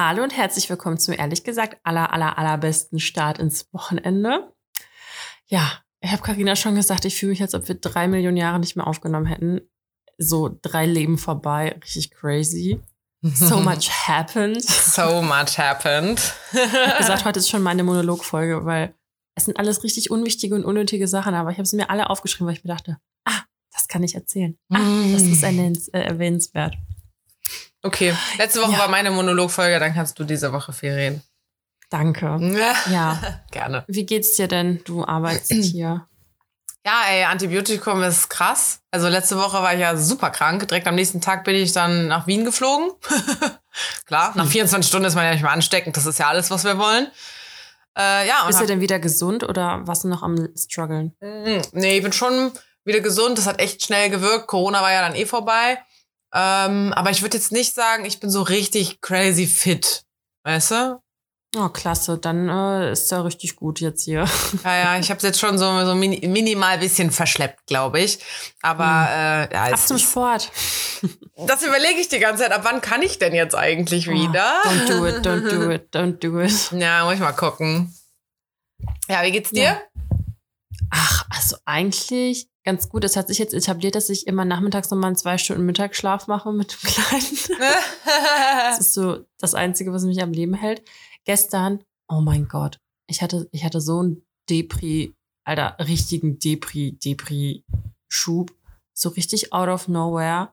Hallo und herzlich willkommen zum ehrlich gesagt aller, aller, allerbesten Start ins Wochenende. Ja, ich habe Karina schon gesagt, ich fühle mich, als ob wir drei Millionen Jahre nicht mehr aufgenommen hätten. So drei Leben vorbei, richtig crazy. So much happened. So much happened. Ich habe gesagt, heute ist schon meine Monologfolge, weil es sind alles richtig unwichtige und unnötige Sachen, aber ich habe sie mir alle aufgeschrieben, weil ich mir dachte, ah, das kann ich erzählen. Ah, das ist erwähnens- äh, erwähnenswert. Okay, letzte Woche Ja. war meine Monologfolge, dann kannst du diese Woche viel reden. Danke. Ja. Gerne. Wie geht's dir denn? Du arbeitest hier. Ja, ey, Antibiotikum ist krass. Also letzte Woche war ich ja super krank. Direkt am nächsten Tag bin ich dann nach Wien geflogen. Klar, nach 24 Stunden ist man ja nicht mehr ansteckend. Das ist ja alles, was wir wollen. Äh, ja, und Bist du denn wieder gesund oder warst du noch am struggeln? Mm, nee, ich bin schon wieder gesund. Das hat echt schnell gewirkt. Corona war ja dann eh vorbei. Ähm, aber ich würde jetzt nicht sagen, ich bin so richtig crazy fit. Weißt du? Oh, klasse. Dann äh, ist ja richtig gut jetzt hier. Ja, ja, ich habe es jetzt schon so, so mini, minimal bisschen verschleppt, glaube ich. Aber äh, ja, Ab zum Sport. das überlege ich die ganze Zeit. Ab wann kann ich denn jetzt eigentlich wieder? Oh, don't do it, don't do it, don't do it. Ja, muss ich mal gucken. Ja, wie geht's dir? Ja. Ach, also eigentlich ganz gut. Es hat sich jetzt etabliert, dass ich immer nachmittags nochmal einen zwei Stunden Mittagsschlaf mache mit dem Kleinen. Das ist so das Einzige, was mich am Leben hält. Gestern, oh mein Gott, ich hatte, ich hatte so einen Depri, Alter, richtigen Depri, Depri-Schub. So richtig out of nowhere.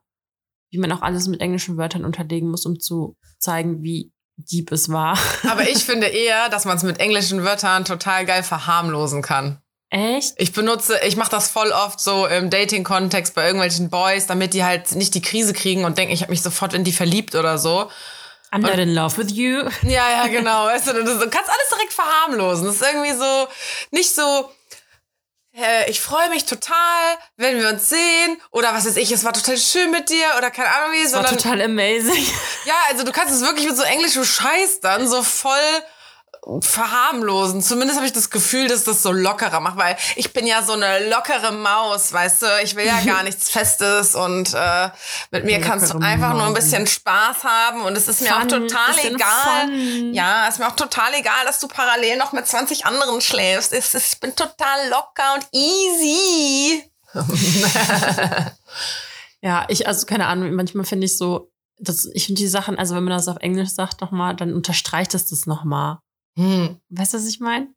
Wie man auch alles mit englischen Wörtern unterlegen muss, um zu zeigen, wie deep es war. Aber ich finde eher, dass man es mit englischen Wörtern total geil verharmlosen kann. Echt? Ich benutze, ich mache das voll oft so im Dating-Kontext bei irgendwelchen Boys, damit die halt nicht die Krise kriegen und denken, ich habe mich sofort in die verliebt oder so. I'm not in love with you. Ja, ja, genau. Weißt du, du, kannst alles direkt verharmlosen. Das ist irgendwie so nicht so. Äh, ich freue mich total, wenn wir uns sehen. Oder was weiß ich, es war total schön mit dir. Oder keine Ahnung wie, Das war sondern. total amazing. Ja, also du kannst es wirklich mit so englischem Scheiß dann so voll verharmlosen. Zumindest habe ich das Gefühl, dass das so lockerer macht, weil ich bin ja so eine lockere Maus, weißt du. Ich will ja gar nichts Festes und äh, mit mir kannst du einfach nur ein Maus. bisschen Spaß haben und es ist mir auch Fun, total egal. Fun. Ja, ist mir auch total egal, dass du parallel noch mit 20 anderen schläfst. Es ist, ich bin total locker und easy. Ja, ich, also keine Ahnung, manchmal finde ich so, das, ich finde die Sachen, also wenn man das auf Englisch sagt nochmal, dann unterstreicht es das nochmal. Hm. Weißt du, was ich meine?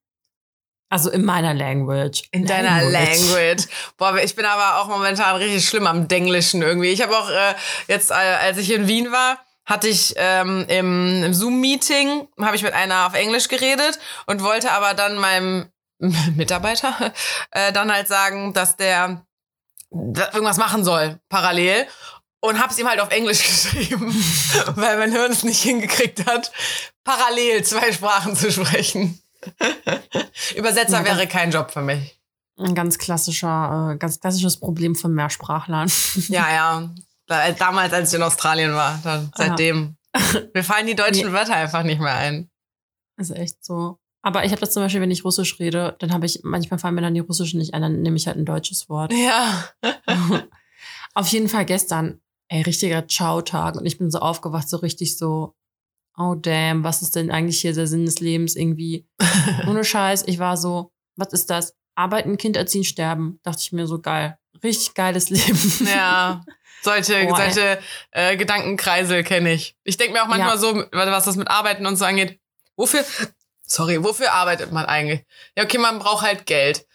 Also in meiner Language. In deiner Language. Boah, ich bin aber auch momentan richtig schlimm am Denglischen irgendwie. Ich habe auch äh, jetzt, äh, als ich in Wien war, hatte ich ähm, im, im Zoom-Meeting, habe ich mit einer auf Englisch geredet und wollte aber dann meinem Mitarbeiter äh, dann halt sagen, dass der irgendwas machen soll, parallel. Und hab's ihm halt auf Englisch geschrieben, weil mein Hirn es nicht hingekriegt hat, parallel zwei Sprachen zu sprechen. Übersetzer Ja, wäre kein Job für mich. Ein ganz klassischer, äh, ganz klassisches Problem von Mehrsprachlern. Ja, ja. Da, damals, als ich in Australien war, dann seitdem. Mir fallen die deutschen Wörter einfach nicht mehr ein. ist echt so. Aber ich habe das zum Beispiel, wenn ich Russisch rede, dann habe ich, manchmal fallen mir dann die Russischen nicht ein, dann nehme ich halt ein deutsches Wort. Ja. Auf jeden Fall gestern, ey, richtiger Ciao-Tag. Und ich bin so aufgewacht, so richtig so, oh damn, was ist denn eigentlich hier der Sinn des Lebens irgendwie? Ohne Scheiß, ich war so, was ist das? Arbeiten, Kind erziehen, sterben. Dachte ich mir so geil. Richtig geiles Leben. Ja. Solche, ey. solche äh, Gedankenkreisel kenne ich. Ich denke mir auch manchmal Ja. so, was das mit Arbeiten und so angeht, wofür, sorry, wofür arbeitet man eigentlich? Ja, okay, man braucht halt Geld.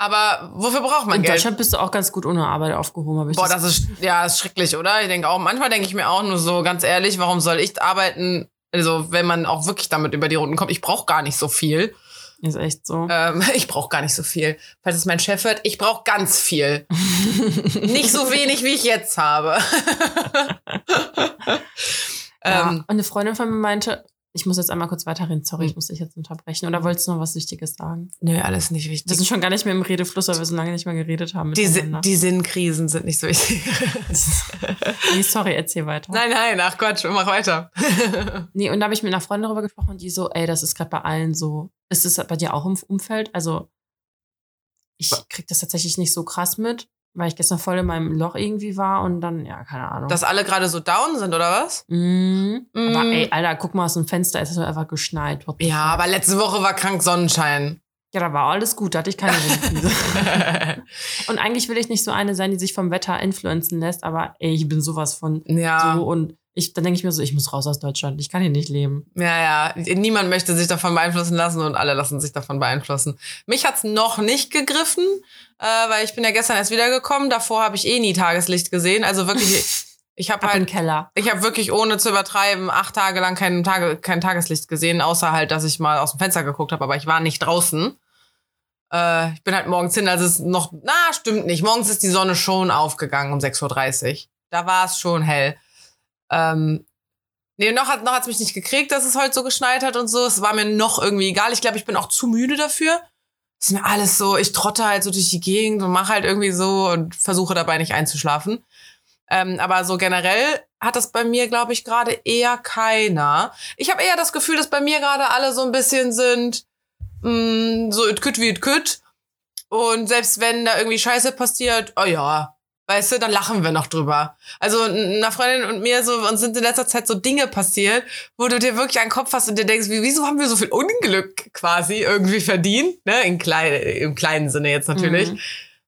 Aber wofür braucht man In Geld? Deutschland bist du auch ganz gut ohne Arbeit aufgehoben, habe ich Boah, das ist, ja, ist schrecklich, oder? Ich denke auch, manchmal denke ich mir auch nur so, ganz ehrlich, warum soll ich arbeiten? Also, wenn man auch wirklich damit über die Runden kommt, ich brauche gar nicht so viel. ist echt so. Ähm, ich brauche gar nicht so viel. Falls es mein Chef hört, ich brauche ganz viel. nicht so wenig, wie ich jetzt habe. Ja. ähm, Und eine Freundin von mir meinte, ich muss jetzt einmal kurz weiterreden, sorry, Hm. ich muss dich jetzt unterbrechen. Oder wolltest du noch was Wichtiges sagen? nö, alles nicht Wir wichtig. sind schon gar nicht mehr im Redefluss, weil wir so lange nicht mehr geredet haben. Die, Sin- die Sinnkrisen sind nicht so wichtig. nee, sorry, erzähl weiter. nein, nein, ach Quatsch, mach weiter. Nee, und da habe ich mit einer Freundin darüber gesprochen und die so, ey, das ist gerade bei allen so. Ist es bei dir auch im Umfeld? Also, ich krieg das tatsächlich nicht so krass mit. Weil ich gestern voll in meinem Loch irgendwie war und dann, ja, keine Ahnung. Dass alle gerade so down sind, oder was? Mhm. Mm. Aber ey, Alter, guck mal aus dem Fenster, es ist einfach geschneit. Ja, aber letzte Woche war krank Sonnenschein. Ja, da war alles gut, da hatte ich keine Windkrise. und eigentlich will ich nicht so eine sein, die sich vom Wetter influenzen lässt, aber ey, ich bin sowas von ja. so und ich, dann denke ich mir so, ich muss raus aus Deutschland, ich kann hier nicht leben. Ja, ja. Niemand möchte sich davon beeinflussen lassen und alle lassen sich davon beeinflussen. Mich hat's noch nicht gegriffen, äh, weil ich bin ja gestern erst wiedergekommen. Davor habe ich eh nie Tageslicht gesehen. Also wirklich, ich habe halt, Keller. ich habe wirklich ohne zu übertreiben acht Tage lang kein, Tage, kein Tageslicht gesehen, außer halt, dass ich mal aus dem Fenster geguckt habe, aber ich war nicht draußen. Äh, ich bin halt morgens hin, als es noch, na, stimmt nicht. Morgens ist die Sonne schon aufgegangen um 6.30 Uhr. Da war es schon hell. Ähm, nee, noch hat noch hat's mich nicht gekriegt, dass es heute so geschneit hat und so. Es war mir noch irgendwie egal. Ich glaube, ich bin auch zu müde dafür. Es ist mir alles so, ich trotte halt so durch die Gegend und mache halt irgendwie so und versuche dabei nicht einzuschlafen. Ähm, aber so generell hat das bei mir, glaube ich, gerade eher keiner. Ich habe eher das Gefühl, dass bei mir gerade alle so ein bisschen sind, mh, so it could wie it could. Und selbst wenn da irgendwie Scheiße passiert, oh ja, weißt du, dann lachen wir noch drüber. Also einer Freundin und mir so, uns sind in letzter Zeit so Dinge passiert, wo du dir wirklich einen Kopf hast und dir denkst, wie, wieso haben wir so viel Unglück quasi irgendwie verdient? Ne? In klein, Im kleinen Sinne jetzt natürlich.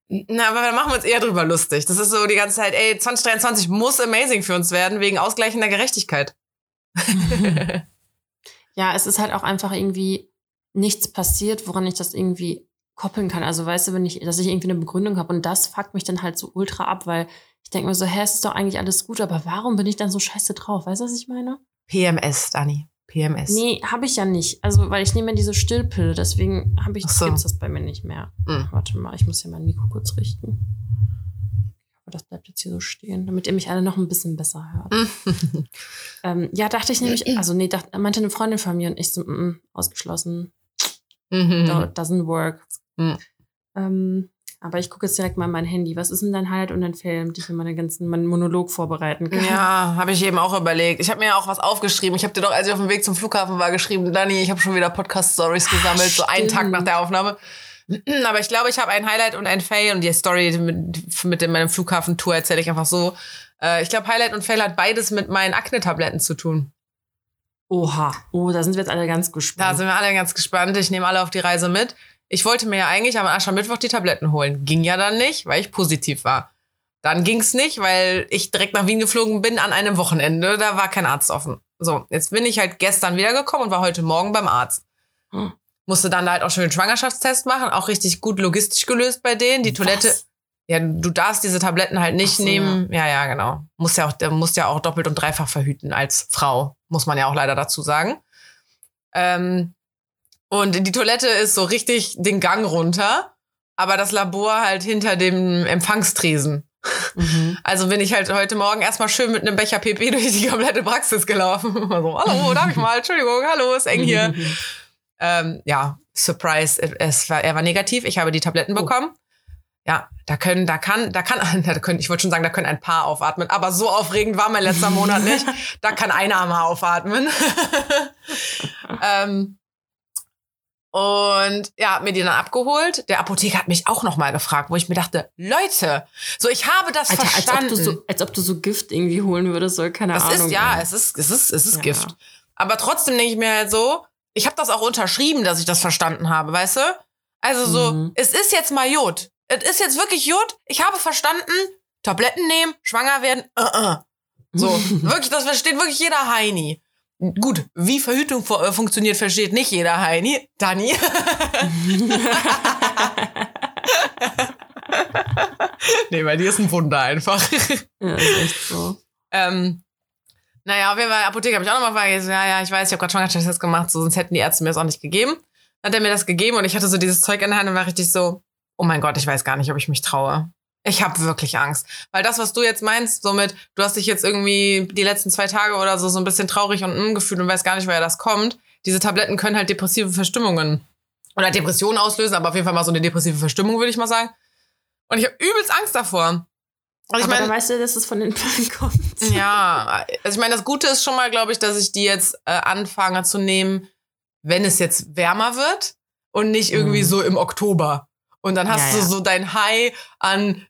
Mhm. Na, aber dann machen wir uns eher drüber lustig. Das ist so die ganze Zeit, ey, 2023 muss amazing für uns werden, wegen ausgleichender Gerechtigkeit. Ja, es ist halt auch einfach irgendwie nichts passiert, woran ich das irgendwie koppeln kann. Also weißt du, wenn ich, dass ich irgendwie eine Begründung habe und das fuckt mich dann halt so ultra ab, weil ich denke mir so, hä, es ist doch eigentlich alles gut, aber warum bin ich dann so scheiße drauf? Weißt du, was ich meine? PMS, Dani. PMS. Nee, habe ich ja nicht. Also, weil ich nehme ja diese Stillpille, deswegen habe ich, so. gibt's das bei mir nicht mehr. Mhm. Warte mal, ich muss hier mein Mikro kurz richten. Aber das bleibt jetzt hier so stehen, damit ihr mich alle noch ein bisschen besser hört. Ähm, ja, dachte ich nämlich, also nee, dachte, meinte eine Freundin von mir und ich so, mm, mm, ausgeschlossen. Mhm. Doesn't work. Mhm. Ähm, aber ich gucke jetzt direkt mal in mein Handy. Was ist denn dein Highlight und dein Film, damit ich mir meine ganzen, meinen Monolog vorbereiten kann? Ja, habe ich eben auch überlegt. Ich habe mir ja auch was aufgeschrieben. Ich habe dir doch, als ich auf dem Weg zum Flughafen war, geschrieben, Dani, ich habe schon wieder Podcast-Stories gesammelt, so einen. Tag nach der Aufnahme. Aber ich glaube, ich habe ein Highlight und ein Fail und die Story mit, mit dem- meinem Flughafen-Tour erzähle ich einfach so. Äh, ich glaube, Highlight und Fail hat beides mit meinen Akne-Tabletten zu tun. Oha. Oh, da sind wir jetzt alle ganz Da gespannt. sind wir alle ganz gespannt. Ich nehme alle auf die Reise mit. Ich wollte mir ja eigentlich am Aschermittwoch die Tabletten holen. Ging ja dann nicht, weil ich positiv war. Dann ging's nicht, weil ich direkt nach Wien geflogen bin an einem Wochenende. Da war kein Arzt offen. So, jetzt bin ich halt gestern wiedergekommen und war heute Morgen beim Arzt. Hm. Musste dann da halt auch schon den Schwangerschaftstest machen. Auch richtig gut logistisch gelöst bei denen. Die Toilette. Was? Ja, du darfst diese Tabletten halt nicht so, nehmen. Ja. ja, genau. Muss ja auch, der muss ja auch doppelt und dreifach verhüten als Frau. Muss man ja auch leider dazu sagen. Ähm, und die Toilette ist so richtig den Gang runter, aber das Labor halt hinter dem Empfangstresen. Mhm. Also bin ich halt heute Morgen erstmal schön mit einem Becher PP durch die komplette Praxis gelaufen. So, hallo, darf ich mal? Entschuldigung, hallo, ist eng hier. ähm, ja, Surprise, es war, er war negativ. Ich habe die Tabletten Oh. bekommen. Ja, da können, da kann, da kann, da können, ich wollte schon sagen, da können ein paar aufatmen, aber so aufregend war mein letzter Monat nicht. Da kann einer mal aufatmen. ähm, und ja, hab mir die dann abgeholt. Der Apotheker hat mich auch noch mal gefragt, wo ich mir dachte, Leute, so ich habe das Alter, als ob, verstanden. du so, als ob du so Gift irgendwie holen würdest, so keine Das Ahnung. ist ja, es ist, es ist, es ist Ja. Gift. Aber trotzdem denke ich mir halt so, ich habe das auch unterschrieben, dass ich das verstanden habe, weißt du? Also so, Mhm. es ist jetzt mal Jod. Es ist jetzt wirklich Jod. Ich habe verstanden, Tabletten nehmen, schwanger werden. Uh -uh. So, wirklich, das versteht wirklich jeder Heini. Gut, wie Verhütung äh, funktioniert, versteht nicht jeder Heini. Dani. nee, bei dir ist ein Wunder einfach. ja, ist echt so. Ähm, naja, auf jeden Fall, Apotheker habe ich auch nochmal gefragt. Ja, ja, ich weiß, ich habe gerade Schwangerschaftstest gemacht, so, sonst hätten die Ärzte mir das auch nicht gegeben. Dann hat er mir das gegeben und ich hatte so dieses Zeug in der Hand und war richtig so, oh mein Gott, ich weiß gar nicht, ob ich mich traue. Ich habe wirklich Angst. Weil das, was du jetzt meinst, somit, du hast dich jetzt irgendwie die letzten zwei Tage oder so so ein bisschen traurig und mm, gefühlt und weißt gar nicht, woher das kommt. Diese Tabletten können halt depressive Verstimmungen oder Depressionen auslösen, aber auf jeden Fall mal so eine depressive Verstimmung, würde ich mal sagen. Und ich habe übelst Angst davor. Ich Aber meine, dann weißt du, dass es von den Pillen kommt. ja, also ich meine, das Gute ist schon mal, glaube ich, dass ich die jetzt äh, anfange zu nehmen, wenn es jetzt wärmer wird und nicht irgendwie Mhm. so im Oktober. Und dann hast Ja, du ja. so dein High an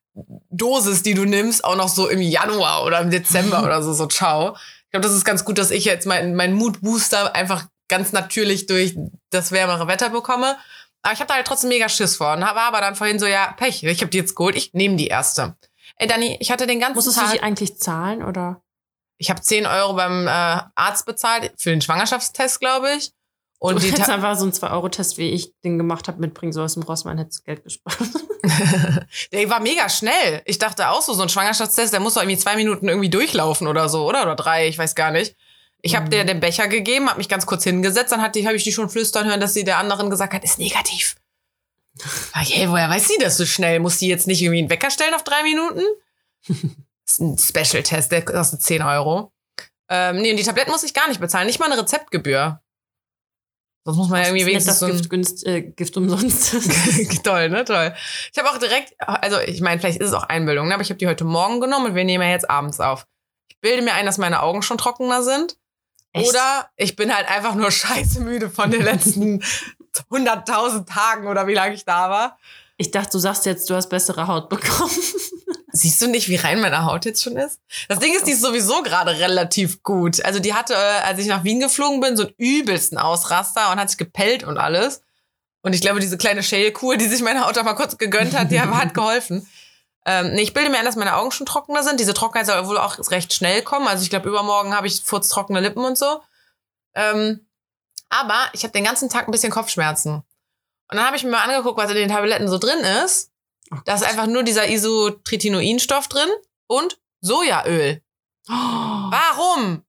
Dosis, die du nimmst, auch noch so im Januar oder im Dezember oder so, so ciao. Ich glaube, das ist ganz gut, dass ich jetzt meinen mein Mood-Booster einfach ganz natürlich durch das wärmere Wetter bekomme. Aber ich habe da halt trotzdem mega Schiss vor. Und war aber dann vorhin so, ja, Pech, ich habe die jetzt geholt, ich nehme die erste. Ey, Dani, ich hatte den ganzen Musstest Tag... du die eigentlich zahlen oder? Ich habe 10 Euro beim äh, Arzt bezahlt für den Schwangerschaftstest, glaube ich. Und du hättest einfach so einen 2-Euro-Test, wie ich den gemacht habe, mitbringen, so aus dem Rossmann hättest du Geld gespart. der war mega schnell. Ich dachte auch so, so ein Schwangerschaftstest, der muss doch irgendwie zwei Minuten irgendwie durchlaufen oder so, oder? Oder drei, ich weiß gar nicht. Ich habe Mhm. dir den Becher gegeben, habe mich ganz kurz hingesetzt, dann habe ich die schon flüstern hören, dass sie der anderen gesagt hat, ist negativ. Hey, woher weiß sie das so schnell? Muss die jetzt nicht irgendwie einen Wecker stellen auf drei Minuten? Das ist ein Special-Test, der kostet 10 Euro. Ähm, nee, und die Tabletten muss ich gar nicht bezahlen, nicht mal eine Rezeptgebühr. Sonst muss man ja irgendwie Das wenigstens ein Gift, günst, äh, Gift umsonst. Toll, ne? Toll. Ich habe auch direkt, also ich meine, vielleicht ist es auch Einbildung, ne? aber ich habe die heute Morgen genommen und wir nehmen ja jetzt abends auf. Ich bilde mir ein, dass meine Augen schon trockener sind. Echt? Oder ich bin halt einfach nur scheiße müde von den letzten 100.000 Tagen oder wie lange ich da war. Ich dachte, du sagst jetzt, du hast bessere Haut bekommen. Siehst du nicht, wie rein meine Haut jetzt schon ist? Das Ding ist, die ist sowieso gerade relativ gut. Also die hatte, äh, als ich nach Wien geflogen bin, so einen übelsten Ausraster und hat sich gepellt und alles. Und ich glaube, diese kleine Shale-Kur, die sich meine Haut auch mal kurz gegönnt hat, die hat geholfen. Ähm, nee, ich bilde mir ein, dass meine Augen schon trockener sind. Diese Trockenheit soll wohl auch recht schnell kommen. Also ich glaube, übermorgen habe ich furztrockene Lippen und so. Ähm, aber ich habe den ganzen Tag ein bisschen Kopfschmerzen. Und dann habe ich mir mal angeguckt, was in den Tabletten so drin ist. Da ist einfach nur dieser Isotretinoinstoff drin und Sojaöl. Warum?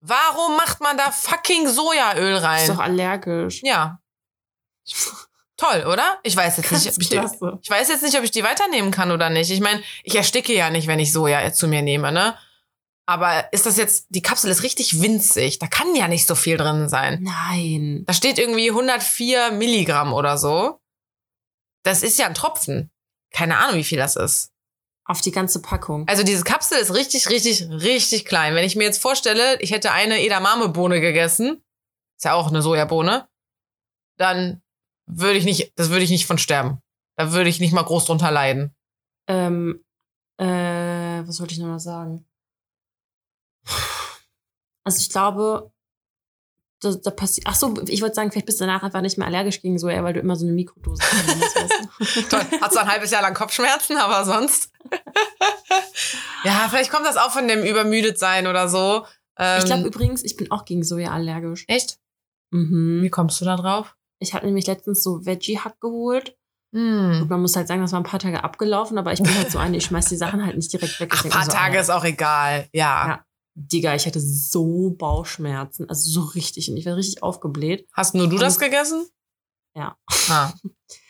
Warum macht man da fucking Sojaöl Ist rein? doch allergisch. Ja. Toll, oder? Ich weiß jetzt nicht, Ganz ob ich die, ich weiß jetzt nicht, ob ich die weiternehmen kann oder nicht. Ich meine, ich ersticke ja nicht, wenn ich Soja zu mir nehme, ne? Aber ist das jetzt, die Kapsel ist richtig winzig. Da kann ja nicht so viel drin sein. Nein. Da steht irgendwie 104 Milligramm oder so. Das ist ja ein Tropfen. Keine Ahnung, wie viel das ist. Auf die ganze Packung. Also diese Kapsel ist richtig, richtig, richtig klein. Wenn ich mir jetzt vorstelle, ich hätte eine Edamame-Bohne gegessen, ist ja auch eine Sojabohne, dann würde ich nicht, das würde ich nicht von sterben. Da würde ich nicht mal groß drunter leiden. Ähm, äh, was wollte ich noch mal sagen? Also ich glaube, da, da passiert. Ach so, ich wollte sagen, vielleicht bist du danach einfach nicht mehr allergisch gegen Soja, weil du immer so eine Mikrodose du? Toll. Hat so ein halbes Jahr lang Kopfschmerzen, aber sonst. ja, vielleicht kommt das auch von dem übermüdet sein oder so. Ähm, Ich glaube übrigens, ich bin auch gegen Soja allergisch. echt? Mhm. Wie kommst du da drauf? Ich habe nämlich letztens so Veggie-Hack geholt. Hm. Und man muss halt sagen, das war ein paar Tage abgelaufen, aber ich bin halt so eine, ich schmeiß die Sachen halt nicht direkt weg. Ach, denk paar so, Tage ist auch egal. Ja. Ja. Digga, ich hatte so Bauchschmerzen, also so richtig. Und ich war richtig aufgebläht. Hast nur du das gegessen? Ja. Ah.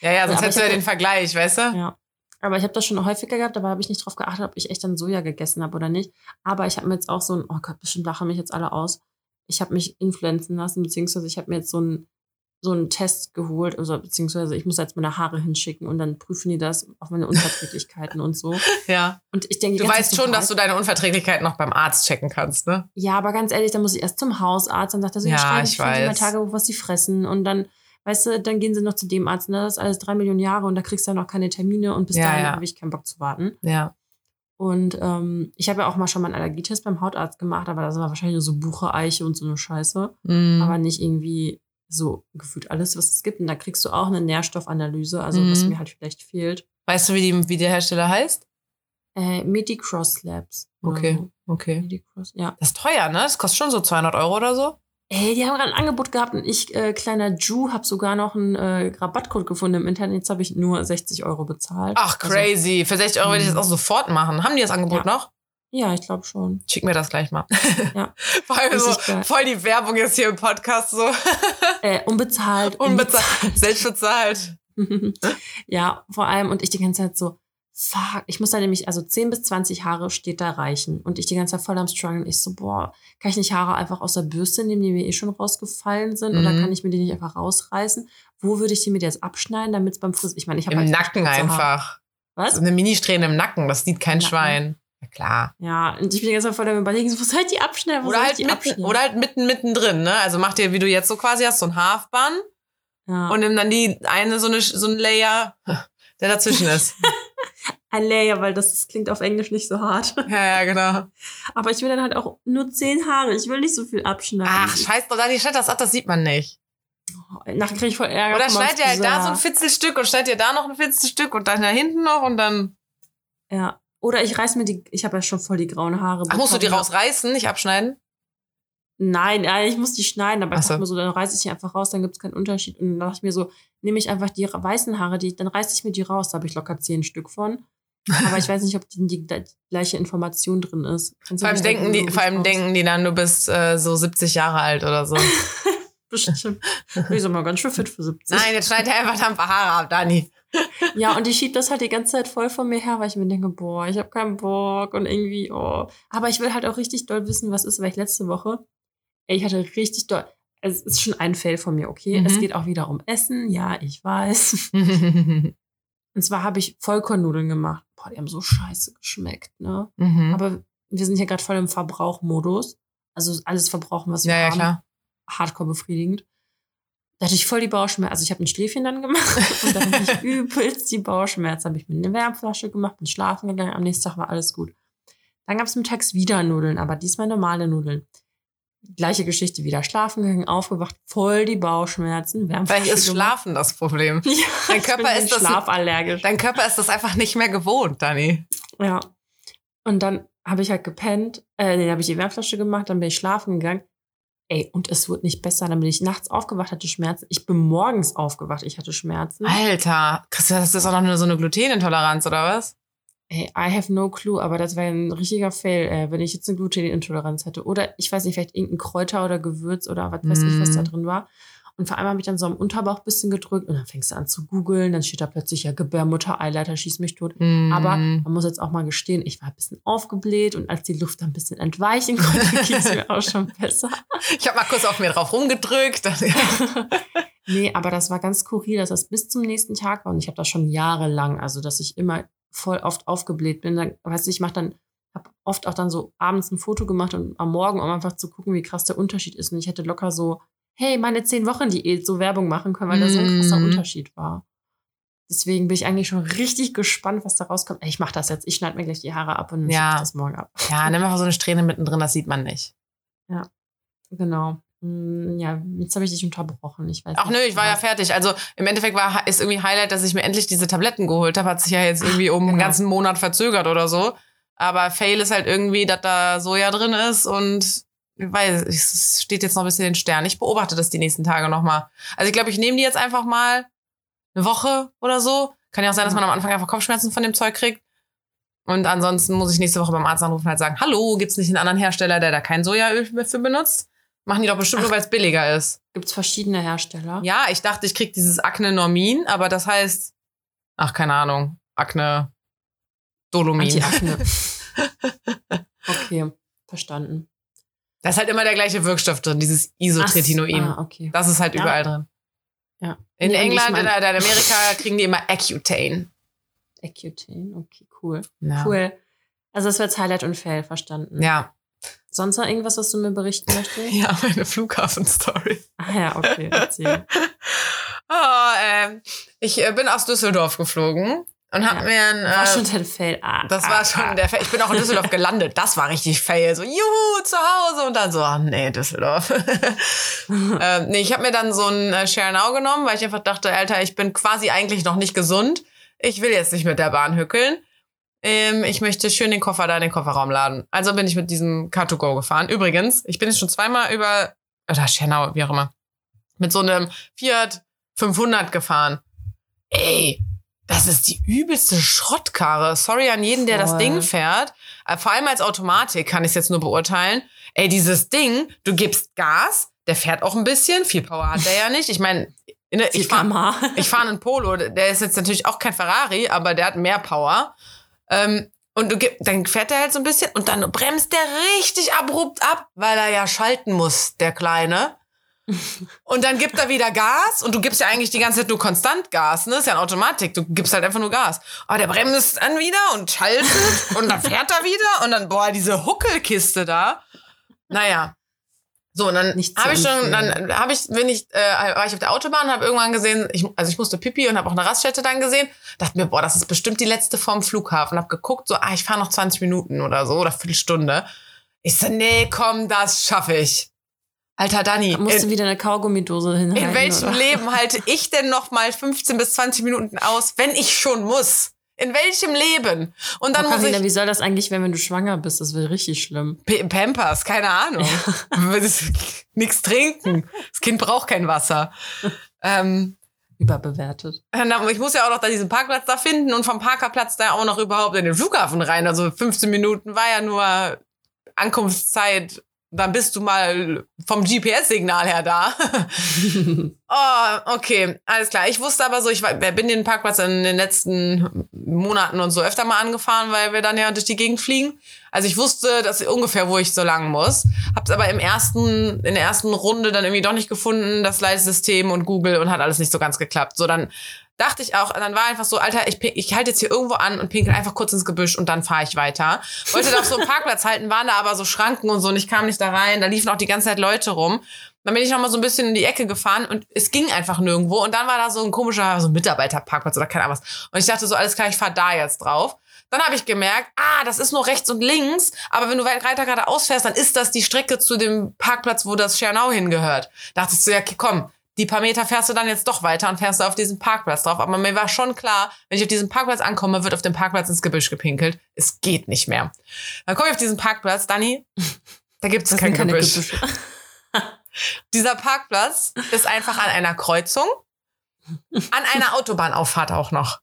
Ja, ja, sonst hättest du ja den Vergleich, weißt du? Ja. Aber ich habe das schon häufiger gehabt, aber habe ich nicht drauf geachtet, ob ich echt dann Soja gegessen habe oder nicht. Aber ich habe mir jetzt auch so ein, oh Gott, bestimmt lachen mich jetzt alle aus. Ich habe mich influenzen lassen, beziehungsweise ich habe mir jetzt so einen so einen Test geholt, also beziehungsweise ich muss jetzt meine Haare hinschicken und dann prüfen die das auf meine Unverträglichkeiten und so. Ja. Und ich denke, Du weißt schon, dass du deine Unverträglichkeit noch beim Arzt checken kannst, ne? Ja, aber ganz ehrlich, dann muss ich erst zum Hausarzt, dann sagt er so, Ja, schreiben ich mein weiß. Tagebuch, was sie fressen und dann, weißt du, dann gehen sie noch zu dem Arzt, ne, das ist alles drei Millionen Jahre und da kriegst du ja noch keine Termine und bis Ja, dahin ja. habe ich keinen Bock zu warten. Ja. Und ähm, ich habe ja auch mal schon mal einen Allergietest beim Hautarzt gemacht, aber das war wahrscheinlich nur so Buche, Eiche und so eine Scheiße, Mhm. aber nicht irgendwie so gefühlt alles, was es gibt. Und da kriegst du auch eine Nährstoffanalyse, also was Mhm. mir halt vielleicht fehlt. weißt du, wie, die, wie der Hersteller heißt? Äh, Medicross Labs. oder Okay, So. okay. Medicross, ja. Das ist teuer, ne? Das kostet schon so 200 Euro oder so. Ey, die haben gerade ein Angebot gehabt und ich, äh, kleiner Ju, habe sogar noch einen äh, Rabattcode gefunden im Internet. Jetzt habe ich nur 60 Euro bezahlt. Ach, Also, crazy. Für 60 Euro würde ich das Mhm. auch sofort machen. Haben die das Angebot Ja. noch? Ja, ich glaube schon. Schick mir das gleich mal. Ja. Vor allem so, voll die Werbung jetzt hier im Podcast so. Äh, unbezahlt. Unbezahlt. Selbst bezahlt. ja, vor allem, und ich die ganze Zeit so, fuck, ich muss da nämlich, also 10 bis 20 Haare steht da reichen. Und ich die ganze Zeit voll am Struggeln. Ich so, boah, kann ich nicht Haare einfach aus der Bürste nehmen, die mir eh schon rausgefallen sind? Oder Mhm. kann ich mir die nicht einfach rausreißen? Wo würde ich die mir jetzt abschneiden, damit es beim Friseur, ich meine, ich habe Im halt Nacken einfach. Was? So eine Ministrähne im Nacken, das sieht kein Nacken. Schwein. Ja, klar. Ja, und ich bin Zeit voll damit überlegen, wo soll ich die abschneiden? Wo Oder halt, die mitten, oder halt mitten, mittendrin, ne? Also mach dir, wie du jetzt so quasi hast, so ein Halfbun ja. und nimm dann die eine, so eine, so ein Layer, der dazwischen ist. Alea, weil das, das klingt auf Englisch nicht so hart. Ja, ja, genau. Aber ich will dann halt auch nur zehn Haare. Ich will nicht so viel abschneiden. Ach, scheiß doch, Dani, schneid das ab, das sieht man nicht. Nachher krieg ich voll Ärger. Oder schneid ihr halt da so ein. Fitzelstück und schneid ihr da noch ein Fitzelstück und dann da hinten noch und dann. Ja. Oder ich reiß mir die, ich habe ja schon voll die grauen Haare. Ach, musst du die rausreißen, nicht abschneiden? Nein, ich muss die schneiden, aber ich so. mir so, dann reiße ich die einfach raus, dann gibt's keinen Unterschied. Und dann dachte ich mir so, nehme ich einfach die weißen Haare, die, dann reiße ich mir die raus, da habe ich locker zehn Stück von. Aber ich weiß nicht, ob die, die, die gleiche Information drin ist. Vor allem, denken die, vor allem denken die dann, du bist äh, so 70 Jahre alt oder so. Bestimmt. Ich sag mal ganz schön fit für 70. Nein, jetzt schneid dir einfach ein paar Haare ab, Dani. Ja, und die schiebt das halt die ganze Zeit voll von mir her, weil ich mir denke, boah, ich habe keinen Bock und irgendwie, oh. Aber ich will halt auch richtig doll wissen, was ist, weil ich letzte Woche, ey, ich hatte richtig doll, es ist schon ein Fail von mir, okay? Mhm. Es geht auch wieder um Essen, ja, ich weiß. mhm. Und zwar habe ich Vollkornnudeln gemacht. Boah, die haben so scheiße geschmeckt, ne? Aber wir sind hier gerade voll im Verbrauchmodus. Also alles verbrauchen, was wir Ja, ja, haben. klar. Hardcore befriedigend. Da hatte ich voll die Bauchschmerzen. Also ich habe ein Schläfchen dann gemacht und dann hatte ich übelst die Bauchschmerzen. Habe ich mir eine Wärmflasche gemacht, bin schlafen gegangen. Am nächsten Tag war alles gut. Dann gab es mittags wieder Nudeln, aber diesmal normale Nudeln. Gleiche Geschichte, wieder schlafen gegangen, aufgewacht, voll die Bauchschmerzen. Wärmflasche Vielleicht ist. Schlafen das Problem. Ja, Dein Körper ist das- schlafallergisch. Dein Körper ist das einfach nicht mehr gewohnt, Dani. Ja. Und dann habe ich halt gepennt, äh, dann habe ich die Wärmflasche gemacht, dann bin ich schlafen gegangen. Ey, und es wurde nicht besser. Dann bin ich nachts aufgewacht, hatte Schmerzen. Ich bin morgens aufgewacht, ich hatte Schmerzen. Alter, das ist auch noch so eine Glutenintoleranz, oder was? Ey, I have no clue, aber das wäre ein richtiger Fail, äh, wenn ich jetzt eine Glutenintoleranz hätte. Oder ich weiß nicht, vielleicht irgendein Kräuter oder Gewürz oder was weiß ich, was da Mm. drin war. Und vor allem habe ich dann so am Unterbauch ein bisschen gedrückt und dann fängst du an zu googeln. Dann steht da plötzlich ja Gebärmutter, Eileiter, schieß mich tot. Aber Mm. man muss jetzt auch mal gestehen, ich war ein bisschen aufgebläht und als die Luft dann ein bisschen entweichen konnte, ging es mir auch schon besser. ich habe mal kurz auf mir drauf rumgedrückt. nee, aber das war ganz skurril, dass das bis zum nächsten Tag war und ich habe das schon jahrelang, also dass ich immer voll oft aufgebläht bin. Dann, weißt du, ich mache dann, habe oft auch dann so abends ein Foto gemacht und am Morgen, um einfach zu gucken, wie krass der Unterschied ist. Und ich hätte locker so, hey, meine zehn Wochen Diät so Werbung machen können, weil da so ein krasser Mhm. Unterschied war. Deswegen bin ich eigentlich schon richtig gespannt, was da rauskommt. Ey, ich mache das jetzt. Ich schneide mir gleich die Haare ab und Ja. das morgen ab. ja, nimm einfach so eine Strähne mittendrin, das sieht man nicht. Genau. Hm, Ja, jetzt habe ich dich unterbrochen. Ich weiß Ach nicht, nö, ich war ja fertig. Also im Endeffekt war ist irgendwie Highlight, dass ich mir endlich diese Tabletten geholt habe. Hat sich ja jetzt irgendwie um einen genau. ganzen Monat verzögert oder so. Aber Fail ist halt irgendwie, dass da Soja drin ist und weiß, es steht jetzt noch ein bisschen in den Sternen. Ich beobachte das die nächsten Tage nochmal. Also ich glaube, ich nehme die jetzt einfach mal eine Woche oder so. Kann ja auch sein, dass man am Anfang einfach Kopfschmerzen von dem Zeug kriegt. Und ansonsten muss ich nächste Woche beim Arzt anrufen und halt sagen, hallo, gibt's nicht einen anderen Hersteller, der da kein Sojaöl für benutzt? Machen die doch bestimmt Ach. nur, weil es billiger ist. Gibt's verschiedene Hersteller? Ja, ich dachte, ich krieg dieses Akne Normin, aber das heißt, ach, keine Ahnung, Akne Dolomin. Anti-Akne. okay, verstanden. Da ist halt immer der gleiche Wirkstoff drin, dieses Isotretinoin. Ach, ah, okay. Das ist halt Ja. überall drin. Ja. In Nee, England, mein- in, Amerika kriegen die immer Accutane. Accutane, okay, cool. Ja. Cool. Also das war jetzt Highlight und Fail, verstanden. Ja. Sonst noch irgendwas, was du mir berichten möchtest? Ja, meine Flughafen-Story. Ah ja, okay, erzähl. Oh, ähm, ich äh, bin aus Düsseldorf geflogen und hab Ja. mir ein. War äh, schon dein Fail. Ah, Das ah, war schon ah. der Fail. Ich bin auch in Düsseldorf gelandet. Das war richtig fail. So, juhu, zu Hause. Und dann so, ah, nee, Düsseldorf. ähm, nee, ich habe mir dann so ein äh, Share Now genommen, weil ich einfach dachte, Alter, ich bin quasi eigentlich noch nicht gesund. Ich will jetzt nicht mit der Bahn hückeln. Ähm, ich möchte schön den Koffer da in den Kofferraum laden. Also bin ich mit diesem Car2Go gefahren. Übrigens, ich bin jetzt schon zweimal über, oder Share Now, wie auch immer, mit so einem Fiat 500 gefahren. Ey, das ist die übelste Schrottkarre. Sorry an jeden, der das Voll. Ding fährt. Äh, Vor allem als Automatik kann ich es jetzt nur beurteilen. Ey, dieses Ding, du gibst Gas, der fährt auch ein bisschen. Viel Power hat der ja nicht. Ich meine, ich fahre ich fahre einen Polo, der ist jetzt natürlich auch kein Ferrari, aber der hat mehr Power. Ähm, und du gib, dann fährt er halt so ein bisschen und dann bremst der richtig abrupt ab, weil er ja schalten muss, der Kleine. Und dann gibt er wieder Gas und du gibst ja eigentlich die ganze Zeit nur konstant Gas, ne? Ist ja eine Automatik, du gibst halt einfach nur Gas. Aber der bremst dann wieder und schaltet und dann fährt er wieder und dann, boah, diese Huckelkiste da. Naja. So, und dann habe ich schon, dann habe ich, wenn ich, äh, war ich auf der Autobahn, habe irgendwann gesehen, ich, also ich musste Pipi und habe auch eine Raststätte dann gesehen, dachte mir, boah, das ist bestimmt die letzte vom Flughafen. Habe geguckt, so, ah, ich fahre noch 20 Minuten oder so oder Viertelstunde. Ich so, nee, komm, das schaffe ich. Alter Dani, Musst du wieder eine Kaugummidose hinhalten. in welchem oder? Leben halte ich denn noch mal 15 bis 20 Minuten aus, wenn ich schon muss? In welchem Leben? Und dann Oh, muss Carina, ich wie soll das eigentlich werden, wenn du schwanger bist? Das wird richtig schlimm. P Pampers, keine Ahnung. Nichts trinken. Das Kind braucht kein Wasser. Ähm, Überbewertet. dann- ich muss ja auch noch da diesen Parkplatz da finden und vom Parkerplatz da auch noch überhaupt in den Flughafen rein. Also 15 Minuten war ja nur Ankunftszeit. Dann bist du mal vom GPS-Signal her da. oh, okay, alles klar. Ich wusste aber so, ich war, bin den Parkplatz in den letzten Monaten und so öfter mal angefahren, weil wir dann ja durch die Gegend fliegen. Also ich wusste, dass ungefähr, wo ich so lang muss. Hab's aber im ersten, in der ersten Runde dann irgendwie doch nicht gefunden, das Leitsystem und Google und hat alles nicht so ganz geklappt. So, dann dachte ich auch, dann war einfach so, Alter, ich, ich halte jetzt hier irgendwo an und pinkel einfach kurz ins Gebüsch und dann fahre ich weiter. Wollte da auf so einem Parkplatz halten, waren da aber so Schranken und so und ich kam nicht da rein. Da liefen auch die ganze Zeit Leute rum. Dann bin ich noch mal so ein bisschen in die Ecke gefahren und es ging einfach nirgendwo. Und dann war da so ein komischer so ein Mitarbeiterparkplatz oder keine Ahnung was. Und ich dachte so, alles klar, ich fahr da jetzt drauf. Dann habe ich gemerkt, ah, das ist nur rechts und links. Aber wenn du weiter gerade ausfährst, dann ist das die Strecke zu dem Parkplatz, wo das Schernau hingehört. Dachte ich so, ja, komm, die paar Meter fährst du dann jetzt doch weiter und fährst du auf diesen Parkplatz drauf. Aber mir war schon klar, wenn ich auf diesen Parkplatz ankomme, wird auf dem Parkplatz ins Gebüsch gepinkelt. Es geht nicht mehr. Dann komme ich auf diesen Parkplatz, Dani, da gibt es kein Gebüsch. Gebüsche. Dieser Parkplatz ist einfach an einer Kreuzung, an einer Autobahnauffahrt auch noch.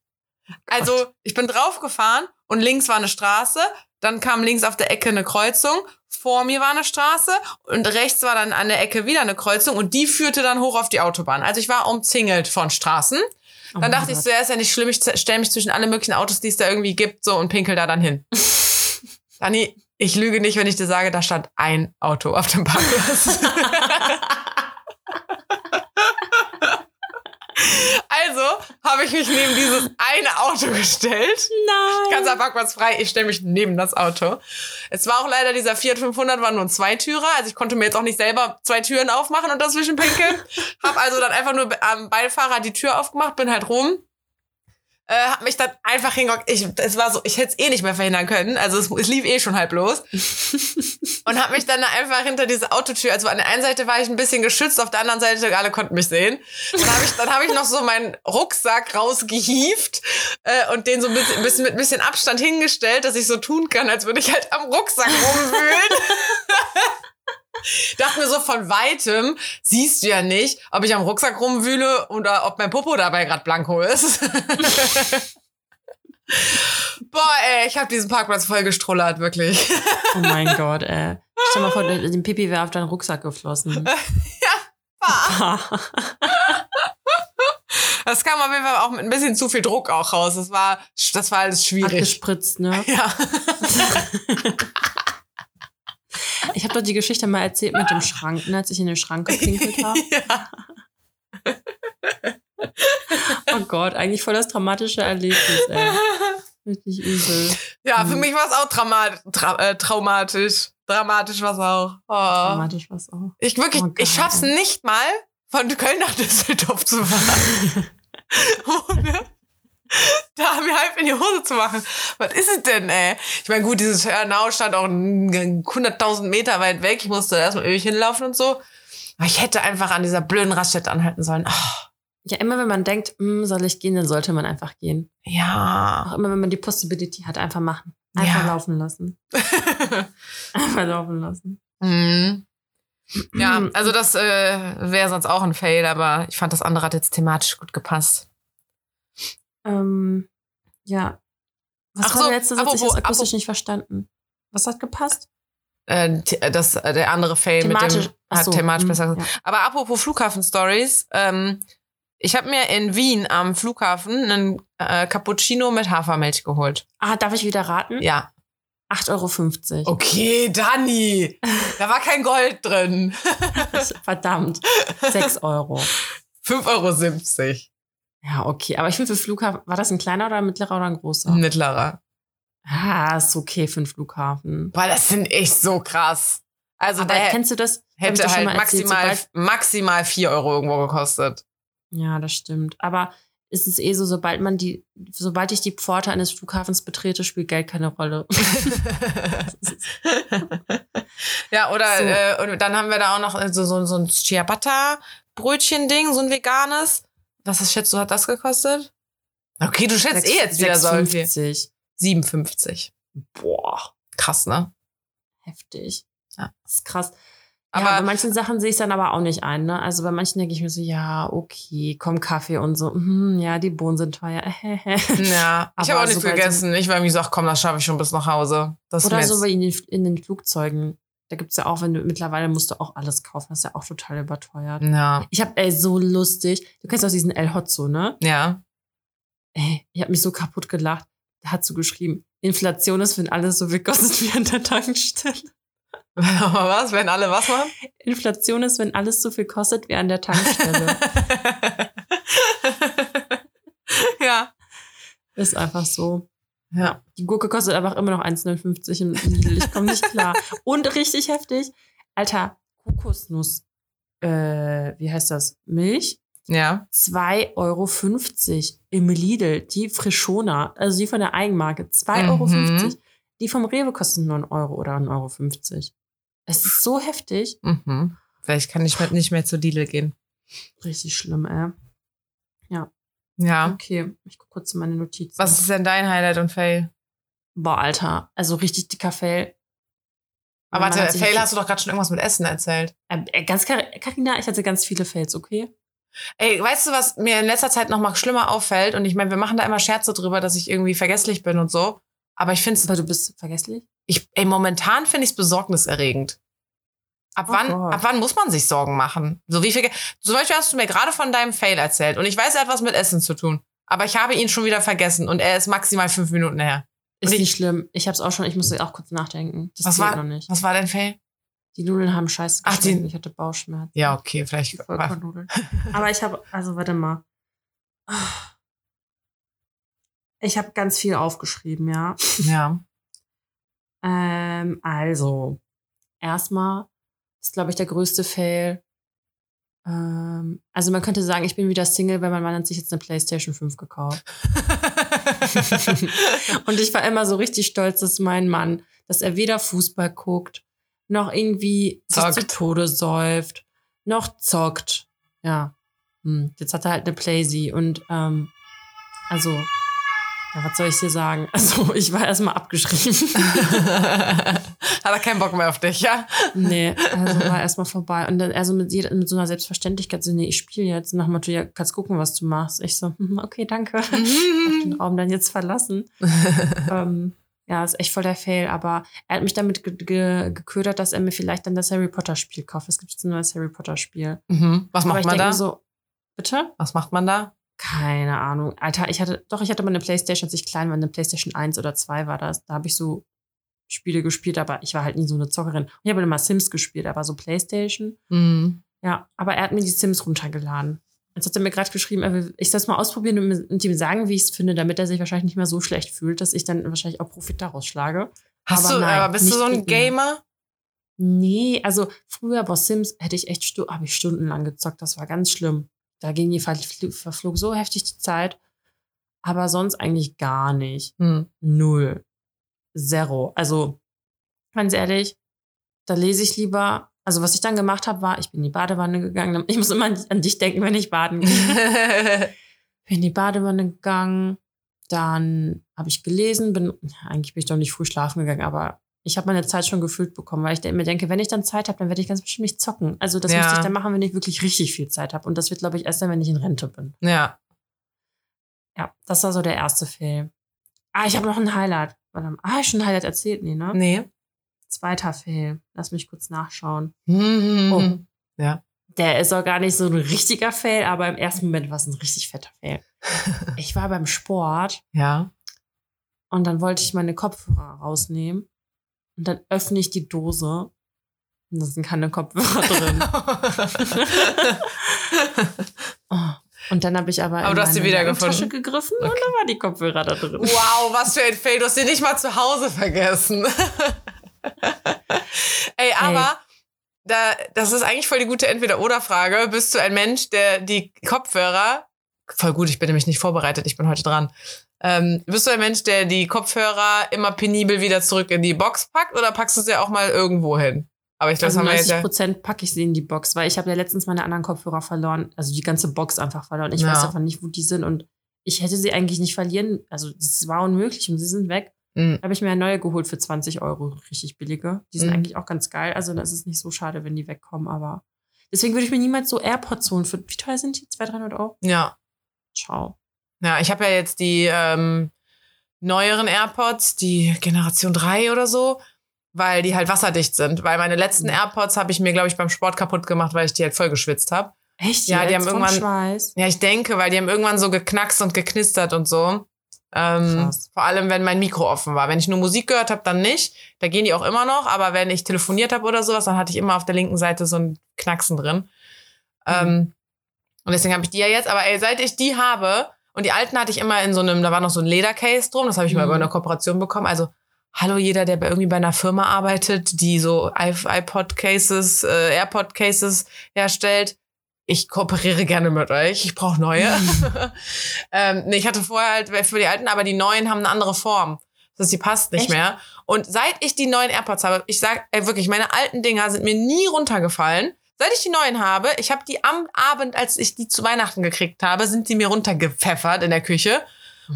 Also ich bin draufgefahren und links war eine Straße, dann kam links auf der Ecke eine Kreuzung, vor mir war eine Straße und rechts war dann an der Ecke wieder eine Kreuzung und die führte dann hoch auf die Autobahn. Also ich war umzingelt von Straßen. Oh Dann mein dachte ich Gott. so, ja, ist ja nicht schlimm, ich stelle mich zwischen alle möglichen Autos, die es da irgendwie gibt, so und pinkel da dann hin. Dani, ich lüge nicht, wenn ich dir sage, da stand ein Auto auf dem Parkplatz. also habe ich mich neben dieses eine Auto gestellt. Nein. Ganzer Parkplatz frei, ich stelle mich neben das Auto. Es war auch leider dieser Fiat 500 war nur ein Zweitürer, also ich konnte mir jetzt auch nicht selber zwei Türen aufmachen und dazwischen pinkeln. hab also dann einfach nur am Beifahrer die Tür aufgemacht, bin halt rum. Äh, hab mich dann einfach hingehockt. Ich, es war so, ich hätte es eh nicht mehr verhindern können. Also es, es lief eh schon halb los. und hab mich dann da einfach hinter diese Autotür, also an der einen Seite war ich ein bisschen geschützt, auf der anderen Seite alle konnten mich sehen. Dann habe ich, dann hab ich noch so meinen Rucksack rausgehieft äh, und den so ein bisschen, bisschen mit ein bisschen Abstand hingestellt, dass ich so tun kann, als würde ich halt am Rucksack rumwühlen. Dachte mir so von weitem, siehst du ja nicht, ob ich am Rucksack rumwühle oder ob mein Popo dabei gerade blanko ist. Boah, ey, ich habe diesen Parkplatz voll gestrullert, wirklich. Oh mein Gott, ey. Stell mal vor, den Pipi wäre auf deinen Rucksack geflossen. Das kam auf jeden Fall auch mit ein bisschen zu viel Druck auch raus. Das war, das war alles schwierig. gespritzt, ne? Ja. Ich habe doch die Geschichte mal erzählt mit dem Schrank, ne, als ich in den Schrank gepinkelt habe. ja. Oh Gott, eigentlich voll das dramatische Erlebnis, ey. Richtig übel. Ja, für Mhm. mich war es auch traumat, tra äh, traumatisch. Dramatisch war es auch. Oh. Dramatisch was auch. Ich wirklich, Oh ich schaff's nicht mal, von Köln nach Düsseldorf zu fahren. Ohne da mir halb in die Hose zu machen. Was ist es denn, ey? Ich meine, gut, dieses Hörnau stand auch 100.000 Meter weit weg. Ich musste erstmal ewig hinlaufen und so. Aber ich hätte einfach an dieser blöden Raststätte anhalten sollen. Ah, Ja, immer wenn man denkt, hm, soll ich gehen, dann sollte man einfach gehen. ja. Auch immer wenn man die Possibility hat, einfach machen. Einfach Ja. laufen lassen. Einfach laufen lassen. Mhm. Ja, also das äh, wäre sonst auch ein Fail, aber ich fand das andere hat jetzt thematisch gut gepasst. Ähm, ja. Was Ach war so, der letzte Satz? Ich hab's akustisch nicht verstanden. Was hat gepasst? Äh, the- das, äh, der andere Fail Thematisch. mit dem hat so, thematisch hm, besser ja. Aber apropos Flughafen-Stories, ähm, ich habe mir in Wien am Flughafen einen äh, Cappuccino mit Hafermilch geholt. Ah, darf ich wieder raten? Ja. 8,50 Euro. Okay, Dani. da war kein Gold drin. Verdammt. 6 Euro. 5,70 Euro. Ja, okay. Aber ich finde für Flughafen, war das ein kleiner oder ein mittlerer oder ein großer? Mittlerer. Ah, ist okay für einen Flughafen. Boah, das finde ich so krass. Also Aber kennst du das? hätte schon halt erzählt, maximal, sobald- maximal 4 Euro irgendwo gekostet. Ja, das stimmt. Aber ist es eh so, sobald man die, sobald ich die Pforte eines Flughafens betrete, spielt Geld keine Rolle. ja, oder So. äh, und dann haben wir da auch noch äh, so, so, so ein Ciabatta-Brötchen-Ding, so ein veganes. Was ist, schätzt du, hat das gekostet? Okay, du schätzt eh jetzt wieder so viel. 6,50. 57. Boah, Krass, ne? heftig. Ja. Das ist krass. Aber- ja, bei manchen Sachen sehe ich dann aber auch nicht ein. Ne? Also bei manchen denke ich mir so, ja, okay, komm Kaffee und so. Hm, ja, die Bohnen sind teuer. Ja, ich Aber habe auch nichts so so- gegessen. Ich war irgendwie so, ach komm, das schaffe ich schon bis nach Hause. Das Oder mir so wie in den, in den Flugzeugen. Da gibt's ja auch, wenn du mittlerweile musst du auch alles kaufen. Das ist ja auch total überteuert. Ja, Ich habe ey, so lustig. Du kennst auch diesen El Hotzo, ne? ja. Ey, ich habe mich so kaputt gelacht. Da hat so geschrieben, Inflation ist, wenn alles so viel kostet wie an der Tankstelle. Was, wenn alle was machen? Inflation ist, wenn alles so viel kostet wie an der Tankstelle. ja. ist einfach so. Ja. Die Gurke kostet einfach immer noch 1,59 im Lidl. Ich komme nicht klar. Und richtig heftig, Alter, Kokosnuss, äh, wie heißt das? Milch? Ja. 2,50 Euro im Lidl. Die Frischona, also die von der Eigenmarke, 2,50 Mhm. Euro. Die vom Rewe kosten nur 1 Euro oder 1,50 Euro. Es ist so heftig. Mhm. Vielleicht kann ich nicht mehr zu Lidl gehen. Richtig schlimm, ey. Ja. Okay, ich gucke kurz in meine Notizen. Was ist denn dein Highlight und Fail? Boah, Alter, also richtig dicker Fail. Aber warte, Fail hast du doch gerade schon irgendwas mit Essen erzählt. Äh, äh, ganz Karina, ich hatte ganz viele Fails, okay? Ey, weißt du, was mir in letzter Zeit noch mal schlimmer auffällt? Und ich meine, wir machen da immer Scherze drüber, dass ich irgendwie vergesslich bin und so. Aber ich finde es, Aber du bist vergesslich? ich, ey, momentan finde ich es besorgniserregend. Ab Oh wann, Gott. ab wann muss man sich Sorgen machen? So wie viel, zum Beispiel hast du mir gerade von deinem Fail erzählt und ich weiß, er hat was mit Essen zu tun. Aber ich habe ihn schon wieder vergessen und er ist maximal fünf Minuten her. Ist ich- nicht schlimm. Ich hab's auch schon, ich musste auch kurz nachdenken. Das Was war- noch nicht. Was war dein Fail? Die Nudeln haben scheiße Ach, die- Ich hatte Bauchschmerzen. Ja, okay, vielleicht. Die Vollkornnudeln. Aber ich habe, also warte mal. Ich habe ganz viel aufgeschrieben, ja. Ja. Ähm, also, erstmal ist, glaube ich, der größte Fail. Ähm, also man könnte sagen, ich bin wieder Single, weil mein Mann hat sich jetzt eine PlayStation 5 gekauft. Und ich war immer so richtig stolz, dass mein Mann, dass er weder Fußball guckt, noch irgendwie sich Zockt. zu Tode säuft, noch zockt. Ja. Hm. Jetzt hat er halt eine Playsee und ähm, also, ja, was soll ich dir sagen? Also, ich war erstmal abgeschrieben. Hat er keinen Bock mehr auf dich, ja? nee, also war erstmal vorbei. Und dann also mit, jeder, mit so einer Selbstverständlichkeit, so, nee, ich spiele jetzt. Nach dem Motto, ja, kannst gucken, was du machst. Ich so, hm, okay, danke. Hab den Raum dann jetzt verlassen. ähm, ja, ist echt voll der Fail, aber er hat mich damit ge ge geködert, dass er mir vielleicht dann das Harry Potter Spiel kauft. Es gibt jetzt ein neues Harry Potter Spiel. Mhm. Was macht ich man da? so, bitte? Was macht man da? Keine Ahnung. Alter, ich hatte, doch, ich hatte mal eine Playstation, als ich klein war, eine Playstation 1 oder 2 war das. Da habe ich so Spiele gespielt, aber ich war halt nie so eine Zockerin. Und ich habe immer Sims gespielt, aber so Playstation. Mhm. Ja, aber er hat mir die Sims runtergeladen. Jetzt hat er mir gerade geschrieben, er will ich soll das mal ausprobieren und, ihm sagen, wie ich es finde, damit er sich wahrscheinlich nicht mehr so schlecht fühlt, dass ich dann wahrscheinlich auch Profit daraus schlage. Hast Aber du, nein, aber bist du so ein mir. Gamer? Nee, also früher bei Sims hätte ich echt habe ich stundenlang gezockt, das war ganz schlimm. Da ging die verfl- verflog so heftig die Zeit, aber sonst eigentlich gar nicht. Hm. Null. Zero. Also ganz ehrlich, da lese ich lieber. Also was ich dann gemacht habe, war, ich bin in die Badewanne gegangen. Ich muss immer an, dich denken, wenn ich baden gehe. bin in die Badewanne gegangen, dann habe ich gelesen, bin, eigentlich bin ich doch nicht früh schlafen gegangen, aber ich habe meine Zeit schon gefüllt bekommen, weil ich mir denke, wenn ich dann Zeit habe, dann werde ich ganz bestimmt nicht zocken. Also das Ja. müsste ich dann machen, wenn ich wirklich richtig viel Zeit habe. Und das wird, glaube ich, erst dann, wenn ich in Rente bin. ja. Ja, das war so der erste Fail. Ah, ich habe noch ein Highlight. Warte mal. Ah, ich schon ein Highlight erzählt? Nee, ne? Nee. Zweiter Fail. Lass mich kurz nachschauen. Mhm. Oh. Ja. Der ist auch gar nicht so ein richtiger Fail, aber im ersten Moment war es ein richtig fetter Fail. Ich war beim Sport Ja. und dann wollte ich meine Kopfhörer rausnehmen und dann öffne ich die Dose und da sind keine Kopfhörer drin. Oh. Und dann habe ich aber, Aber in du hast sie meine wiedergefunden? Tasche gegriffen und Okay. da war die Kopfhörer da drin. Wow, was für ein Fail. Du hast den nicht mal zu Hause vergessen. Ey, aber da, das ist eigentlich voll die gute Entweder-Oder-Frage. Bist du ein Mensch, der die Kopfhörer, voll gut, ich bin nämlich nicht vorbereitet, ich bin heute dran. Ähm, bist du ein Mensch, der die Kopfhörer immer penibel wieder zurück in die Box packt oder packst du sie auch mal irgendwo hin? Aber ich glaube, Also das haben wir jetzt 90 ja. Prozent packe ich sie in die Box, weil ich habe ja letztens meine anderen Kopfhörer verloren, also die ganze Box einfach verloren. Ich Ja. weiß einfach nicht, wo die sind und ich hätte sie eigentlich nicht verlieren. Also es war unmöglich und sie sind weg. Mhm. Da habe ich mir eine neue geholt für 20 Euro, richtig billige. Die sind Mhm. eigentlich auch ganz geil. Also das ist nicht so schade, wenn die wegkommen, aber deswegen würde ich mir niemals so AirPods holen. Für, wie teuer sind die? 200, 300 Euro? Ja. Ciao. Ja, ich habe ja jetzt die ähm, neueren AirPods, die Generation 3 oder so, weil die halt wasserdicht sind. Weil meine letzten Mhm. AirPods habe ich mir, glaube ich, beim Sport kaputt gemacht, weil ich die halt voll geschwitzt habe. Echt? Ja, die haben vom irgendwann- Schweiß. Ja, ich denke, weil die haben irgendwann so geknackst und geknistert und so. Ähm, Krass. vor allem, wenn mein Mikro offen war. Wenn ich nur Musik gehört habe, dann nicht. Da gehen die auch immer noch. Aber wenn ich telefoniert habe oder sowas, dann hatte ich immer auf der linken Seite so ein Knacksen drin. Ähm, und deswegen habe ich die ja jetzt. Aber ey, seit ich die habe, und die alten hatte ich immer in so einem, da war noch so ein Ledercase drum, das habe ich mal Mhm. über eine Kooperation bekommen. Also, hallo jeder, der bei irgendwie bei einer Firma arbeitet, die so iPod-Cases, äh, AirPod-Cases herstellt. Ich kooperiere gerne mit euch. Ich brauche neue. ähm, nee, ich hatte vorher halt für die alten, aber die neuen haben eine andere Form. Das heißt, die passt nicht Echt? mehr. Und seit ich die neuen AirPods habe, ich sag ey, wirklich, meine alten Dinger sind mir nie runtergefallen. Seit ich die neuen habe, ich habe die am Abend, als ich die zu Weihnachten gekriegt habe, sind die mir runtergepfeffert in der Küche.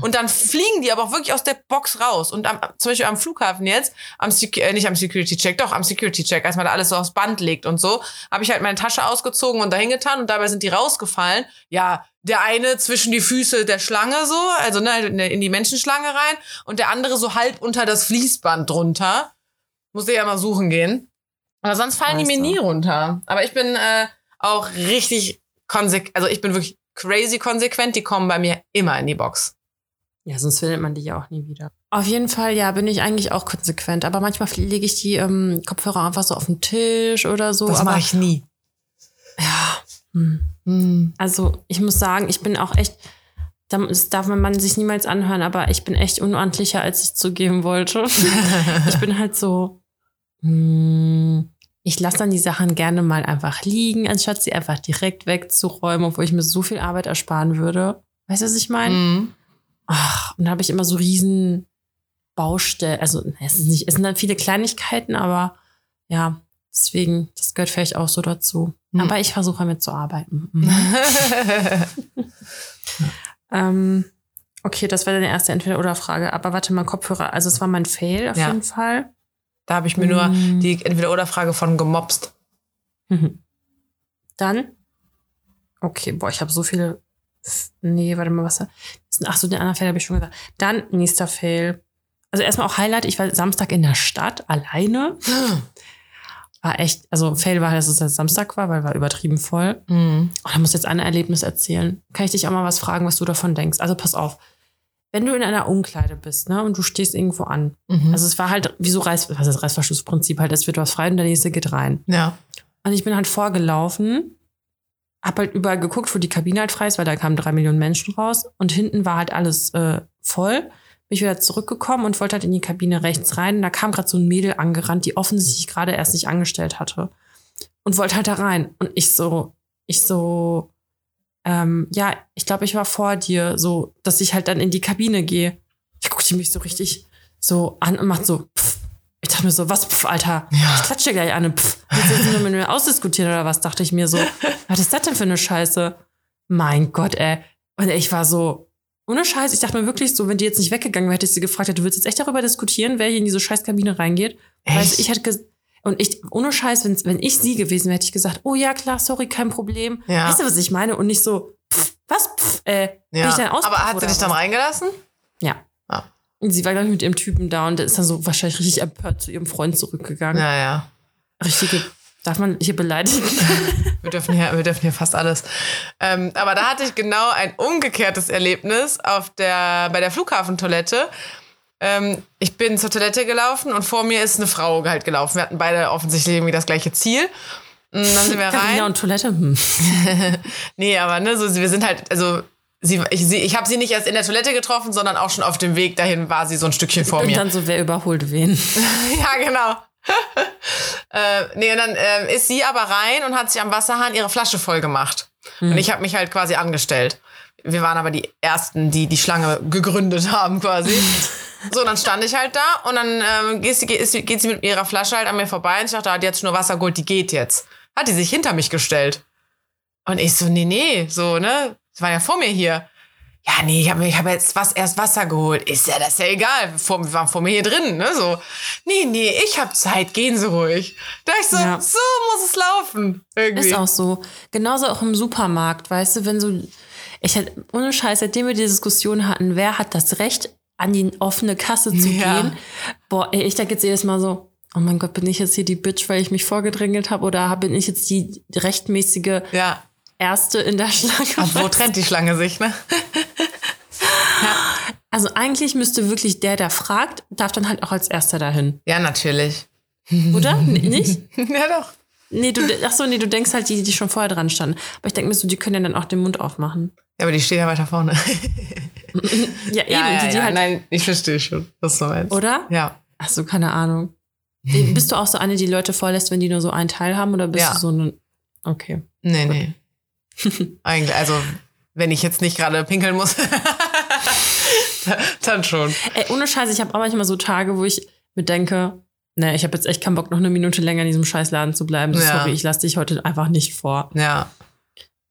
Und dann fliegen die aber auch wirklich aus der Box raus. Und am, zum Beispiel am Flughafen jetzt, am Secu äh, nicht am Security Check, doch am Security Check, als man da alles so aufs Band legt und so, habe ich halt meine Tasche ausgezogen und dahin getan und dabei sind die rausgefallen. Ja, der eine zwischen die Füße der Schlange so, also ne, in die Menschenschlange rein und der andere so halb unter das Fließband drunter. Muss ich ja mal suchen gehen. Aber sonst fallen die Weißt mir du. nie runter. Aber ich bin äh, auch richtig konsequent, also ich bin wirklich crazy konsequent, die kommen bei mir immer in die Box. Ja, sonst findet man die ja auch nie wieder. Auf jeden Fall, ja, bin ich eigentlich auch konsequent. Aber manchmal lege ich die ähm, Kopfhörer einfach so auf den Tisch oder so. Das mache ich nie. ja. Hm. Hm. Also ich muss sagen, ich bin auch echt, das darf man sich niemals anhören, aber ich bin echt unordentlicher, als ich zugeben wollte. ich bin halt so, hm, ich lasse dann die Sachen gerne mal einfach liegen, anstatt sie einfach direkt wegzuräumen, obwohl ich mir so viel Arbeit ersparen würde. Weißt du, was ich meine? Hm. Ach, und da habe ich immer so riesen Baustellen. Also es, ist nicht, es sind dann viele Kleinigkeiten, aber ja, deswegen, das gehört vielleicht auch so dazu. Hm. Aber ich versuche damit zu arbeiten. Mhm. ähm, okay, das war deine erste Entweder-Oder-Frage. Aber warte mal, Kopfhörer. Also es war mein Fail auf Ja. jeden Fall. Da habe ich mir nur Mm. die Entweder-Oder-Frage von gemobst. Mhm. Dann, okay, boah, ich habe so viele. Nee, warte mal, was? Ach so, den anderen Fail habe ich schon gesagt. Dann nächster Fail. Also erstmal auch Highlight. Ich war Samstag in der Stadt alleine. War echt, also Fail war, dass es jetzt Samstag war, weil war übertrieben voll. Mhm. Oh, da muss ich jetzt ein Erlebnis erzählen. Kann ich dich auch mal was fragen, was du davon denkst? Also pass auf. Wenn du in einer Umkleide bist, ne, und du stehst irgendwo an. Mhm. Also es war halt, wie so Reiß, was ist Reißverschlussprinzip halt, es wird was frei und der nächste geht rein. ja. Und ich bin halt vorgelaufen, hab halt überall geguckt, wo die Kabine halt frei ist, weil da kamen drei Millionen Menschen raus. Und hinten war halt alles äh, voll. Bin ich wieder zurückgekommen und wollte halt in die Kabine rechts rein. Und da kam gerade so ein Mädel angerannt, die offensichtlich gerade erst sich angestellt hatte. Und wollte halt da rein. Und ich so, ich so, ähm, ja, ich glaube, ich war vor dir, so, dass ich halt dann in die Kabine gehe. Ich guckte mich so richtig so an und macht so, pff. Ich dachte mir so, was, pff, Alter, Ja. ich klatsche gleich an, pff. Willst du jetzt nur mit mir ausdiskutieren oder was, dachte ich mir so. Was ist das denn für eine Scheiße? Mein Gott, ey. Und ich war so, ohne Scheiß, ich dachte mir wirklich so, wenn die jetzt nicht weggegangen wäre, hätte ich sie gefragt, du willst jetzt echt darüber diskutieren, wer hier in diese Scheißkabine reingeht? Weil Echt? ich hätte und ich, ohne Scheiß, wenn, wenn ich sie gewesen wäre, hätte ich gesagt, oh ja, klar, sorry, kein Problem. Ja. Weißt du, was ich meine? Und nicht so, pff, was, pff, äh, bin ja. ich dann Auspuff Aber hat sie dich dann was? reingelassen? Ja. Ah. Und sie war, glaube ich, mit ihrem Typen da und ist dann so wahrscheinlich richtig empört zu ihrem Freund zurückgegangen. Ja, ja. Richtige, darf man hier beleidigen? Wir dürfen hier, wir dürfen hier fast alles. Ähm, aber da hatte ich genau ein umgekehrtes Erlebnis auf der, bei der Flughafentoilette. Ähm, ich bin zur Toilette gelaufen und vor mir ist eine Frau halt gelaufen. Wir hatten beide offensichtlich irgendwie das gleiche Ziel. Und dann sind wir rein. und Toilette. Hm. Nee, aber ne, so, wir sind halt, also sie, ich, sie, ich habe sie nicht erst in der Toilette getroffen, sondern auch schon auf dem Weg dahin war sie so ein Stückchen vor und mir. dann so, wer überholt wen? ja, genau. äh, nee, und dann äh, ist sie aber rein und hat sich am Wasserhahn ihre Flasche voll gemacht. Mhm. Und ich habe mich halt quasi angestellt. Wir waren aber die Ersten, die die Schlange gegründet haben quasi. So, dann stand ich halt da und dann ähm, geht, sie, geht, sie mit ihrer Flasche halt an mir vorbei und ich dachte, ah, die hat jetzt nur Wasser geholt, die geht jetzt. Hat die sich hinter mich gestellt. Und ich so, nee, nee, so, ne? Sie war ja vor mir hier. Ja, nee, ich habe ich hab jetzt was, erst Wasser geholt. Ist ja das ja egal. Vor, wir waren vor mir hier drin, ne? So, nee, nee, ich hab Zeit, gehen Sie ruhig. Da ich so, ja. so muss es laufen. Irgendwie. Ist auch so. Genauso auch im Supermarkt, weißt du, wenn so, ich hatte, ohne Scheiß, seitdem wir die Diskussion hatten, wer hat das Recht, an die offene Kasse zu ja. gehen? Boah, ey, ich denke jetzt jedes Mal so, oh mein Gott, bin ich jetzt hier die Bitch, weil ich mich vorgedrängelt habe oder bin ich jetzt die rechtmäßige ja. Erste in der Schlange? Und wo trennt die Schlange sich, ne? ja. Also eigentlich müsste wirklich der, der fragt, darf dann halt auch als Erster dahin. Ja, natürlich. Oder? nicht? ja, doch. Nee, du, ach so, nee, du denkst halt, die, die schon vorher dran standen. Aber ich denke mir so, die können ja dann auch den Mund aufmachen. Ja, aber die stehen ja weiter vorne. ja, eben. Ja, ja, die, die ja. Halt Nein, ich verstehe schon, was du meinst. Oder? Ja. Ach so, keine Ahnung. Bist du auch so eine, die Leute vorlässt, wenn die nur so einen Teil haben? Oder bist ja. du so eine. Okay. Nee, nee. Eigentlich, also, wenn ich jetzt nicht gerade pinkeln muss, dann schon. Ey, ohne Scheiß, ich habe auch manchmal so Tage, wo ich mir denke, ne, ich habe jetzt echt keinen Bock, noch eine Minute länger in diesem Scheißladen zu bleiben. Ja. Sorry, ich lasse dich heute einfach nicht vor. Ja.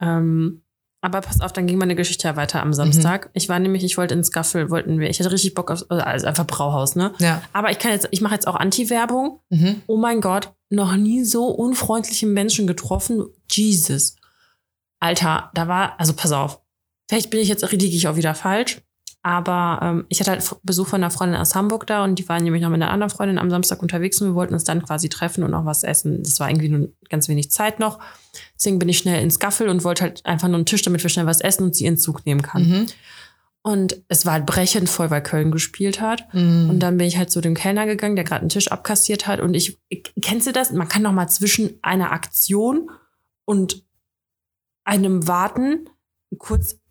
Ähm, aber pass auf, dann ging meine Geschichte ja weiter am Samstag. Mhm. Ich war nämlich, ich wollte ins Gaffel, wollten wir. Ich hatte richtig Bock auf, also einfach Brauhaus, ne? Ja. Aber ich kann jetzt, ich mache jetzt auch Anti-Werbung. Mhm. Oh mein Gott, noch nie so unfreundliche Menschen getroffen. Jesus. Alter, da war, also pass auf. Vielleicht bin ich jetzt, liege ich auch wieder falsch. Aber ähm, ich hatte halt Besuch von einer Freundin aus Hamburg da und die waren nämlich noch mit einer anderen Freundin am Samstag unterwegs und wir wollten uns dann quasi treffen und auch was essen. Das war irgendwie nur ganz wenig Zeit noch. Deswegen bin ich schnell ins Gaffel und wollte halt einfach nur einen Tisch, damit wir schnell was essen und sie in Zug nehmen kann. Mhm. Und es war halt brechend voll, weil Köln gespielt hat. Mhm. Und dann bin ich halt zu dem Kellner gegangen, der gerade einen Tisch abkassiert hat. Und ich, kennst du das? Man kann noch mal zwischen einer Aktion und einem Warten kurz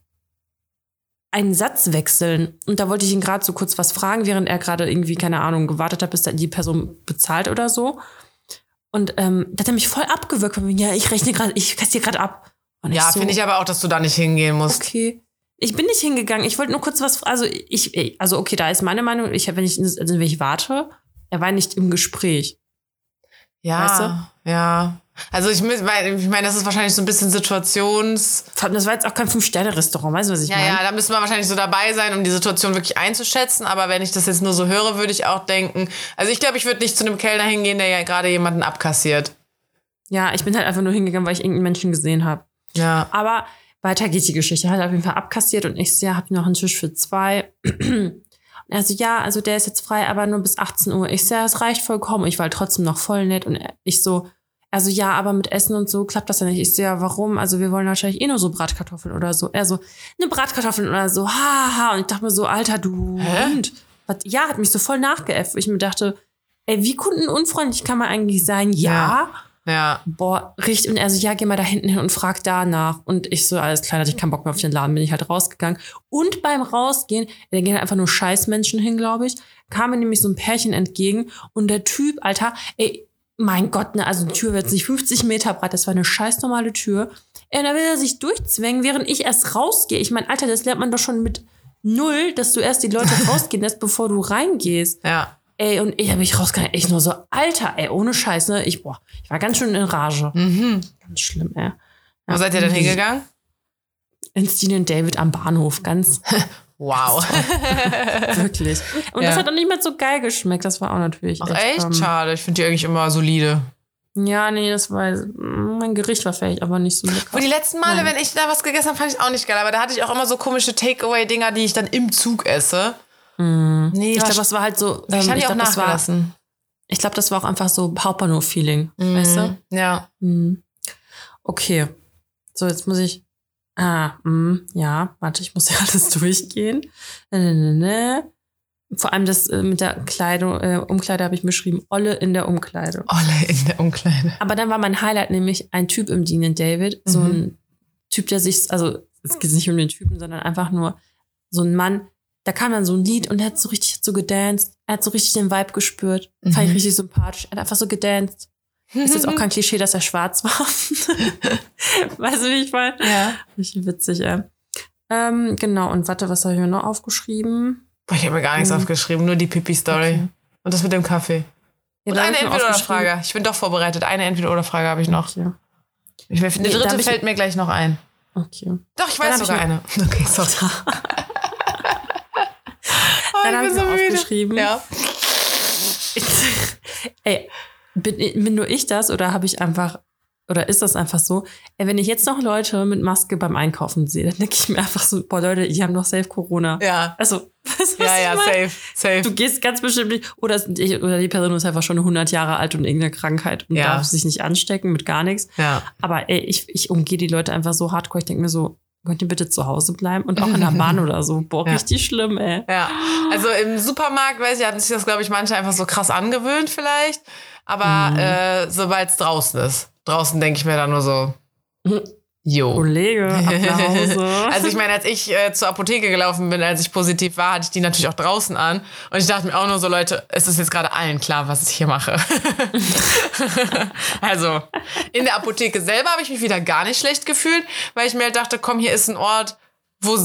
einen Satz wechseln. Und da wollte ich ihn gerade so kurz was fragen, während er gerade irgendwie, keine Ahnung, gewartet hat, bis die Person bezahlt oder so. Und ähm, da hat er mich voll abgewürgt. Ja, ich rechne gerade, ich kassiere gerade ab. Ja, so, finde ich aber auch, dass du da nicht hingehen musst. Okay. Ich bin nicht hingegangen. Ich wollte nur kurz was, also ich, also okay, da ist meine Meinung. Ich, wenn ich, also wenn ich warte, er war nicht im Gespräch. Ja, weißt du? ja. Also ich, ich meine, das ist wahrscheinlich so ein bisschen Situations... Das war jetzt auch kein Fünf-Sterne-Restaurant, weißt du, was ich ja, meine? Ja, da müssen wir wahrscheinlich so dabei sein, um die Situation wirklich einzuschätzen. Aber wenn ich das jetzt nur so höre, würde ich auch denken... Also ich glaube, ich würde nicht zu einem Kellner hingehen, der ja gerade jemanden abkassiert. Ja, ich bin halt einfach nur hingegangen, weil ich irgendeinen Menschen gesehen habe. Ja. Aber weiter geht die Geschichte. Hat auf jeden Fall abkassiert und ich ja, habe noch einen Tisch für zwei. Und er so, ja, also der ist jetzt frei, aber nur bis 18 Uhr. Ich so, ja, es reicht vollkommen. Ich war halt trotzdem noch voll nett und ich so, also ja, aber mit Essen und so klappt das ja nicht. Ich so, ja, warum? Also wir wollen wahrscheinlich eh nur so Bratkartoffeln oder so. Er so, eine Bratkartoffeln oder so, haha. Und ich dachte mir so, Alter, du Hund. Was, ja, hat mich so voll nachgeäfft. Ich mir dachte, ey, wie kundenunfreundlich kann man eigentlich sein? Ja. ja. Ja. Boah, richtig. Und er so, ja, geh mal da hinten hin und frag danach. Und ich so, alles klar, hatte ich keinen Bock mehr auf den Laden, bin ich halt rausgegangen. Und beim Rausgehen, da gehen halt einfach nur Scheißmenschen hin, glaube ich, kam mir nämlich so ein Pärchen entgegen. Und der Typ, Alter, ey, mein Gott, ne, also die Tür wird nicht 50 Meter breit, das war eine scheiß normale Tür. Ey, da will er sich durchzwängen, während ich erst rausgehe. Ich meine, Alter, das lernt man doch schon mit null, dass du erst die Leute rausgehen lässt, bevor du reingehst. Ja. Ey, und ich habe mich rausgegangen, echt nur so, Alter, ey, ohne Scheiß, ne? Ich, boah, ich war ganz schön in Rage. Mhm. Ganz schlimm, ey. Wo ja, seid ihr denn hingegangen? Ins Dean David am Bahnhof, ganz Wow. Wirklich. Und ja. das hat auch nicht mehr so geil geschmeckt. Das war auch natürlich. Ach, echt? echt? Schade. Ich finde die eigentlich immer solide. Ja, nee, das war. Mein Gericht war vielleicht aber nicht so lecker. Und die letzten Male, Nein. wenn ich da was gegessen habe, fand ich auch nicht geil. Aber da hatte ich auch immer so komische Takeaway-Dinger, die ich dann im Zug esse. Mm. Nee, ich glaube, das war halt so. Ähm, ich ich auch glaub, nachgelassen. War, ich glaube, das war auch einfach so Hauptbahnhof-Feeling. Mm. Weißt du? Ja. Mm. Okay. So, jetzt muss ich Ah, mh, ja, warte, ich muss ja alles durchgehen. Ne, ne, ne, ne. Vor allem das äh, mit der Kleidung, äh, Umkleide habe ich beschrieben. Olle in der Umkleide. Olle in der Umkleide. Aber dann war mein Highlight nämlich ein Typ im Dean David. So mhm. ein Typ, der sich, also es geht nicht um den Typen, sondern einfach nur so ein Mann, da kam dann so ein Lied und er hat so richtig so gedanced. Er hat so richtig den Vibe gespürt. Mhm. Fand ich richtig sympathisch. Er hat einfach so gedanced. Ist jetzt auch kein Klischee, dass er schwarz war. weißt du, wie ich meine? Ja. Richtig witzig, ey. Ähm, genau, und warte, was habe ich mir noch aufgeschrieben? Boah, ich habe mir gar nichts hm. aufgeschrieben, nur die Pipi-Story. Okay. Und das mit dem Kaffee. Ja, und eine Entweder-Oder-Frage. Ich bin doch vorbereitet. Eine Entweder-Oder-Frage habe ich noch. Okay. Ich, eine dritte fällt mir gleich noch ein. Okay. Doch, ich weiß sogar eine. Okay, sorry. Oh, dann habe ich so aufgeschrieben. Ja. Ey, bin, bin nur ich das oder habe ich einfach oder ist das einfach so? Ey, wenn ich jetzt noch Leute mit Maske beim Einkaufen sehe, dann denke ich mir einfach so, boah Leute, die haben doch safe Corona. Ja. Also, was, ja, ja, safe, safe. Du gehst ganz bestimmt nicht, oder, oder die Person ist einfach schon 100 Jahre alt und irgendeine Krankheit und ja. darf sich nicht anstecken mit gar nichts. Ja. Aber ey, ich, ich umgehe die Leute einfach so hardcore. Ich denke mir so, könnt ihr bitte zu Hause bleiben und auch in der Bahn oder so. Boah, ja. richtig schlimm, ey. Ja. Also im Supermarkt, weiß ich, hatten sich das, glaube ich, manche einfach so krass angewöhnt vielleicht. Aber mhm. äh, sobald es draußen ist draußen denke ich mir dann nur so, jo. Kollege, also ich meine, als ich äh, zur Apotheke gelaufen bin, als ich positiv war, hatte ich die natürlich auch draußen an. Und ich dachte mir auch nur so, Leute, es ist jetzt gerade allen klar, was ich hier mache. also in der Apotheke selber habe ich mich wieder gar nicht schlecht gefühlt, weil ich mir halt dachte, komm, hier ist ein Ort, wo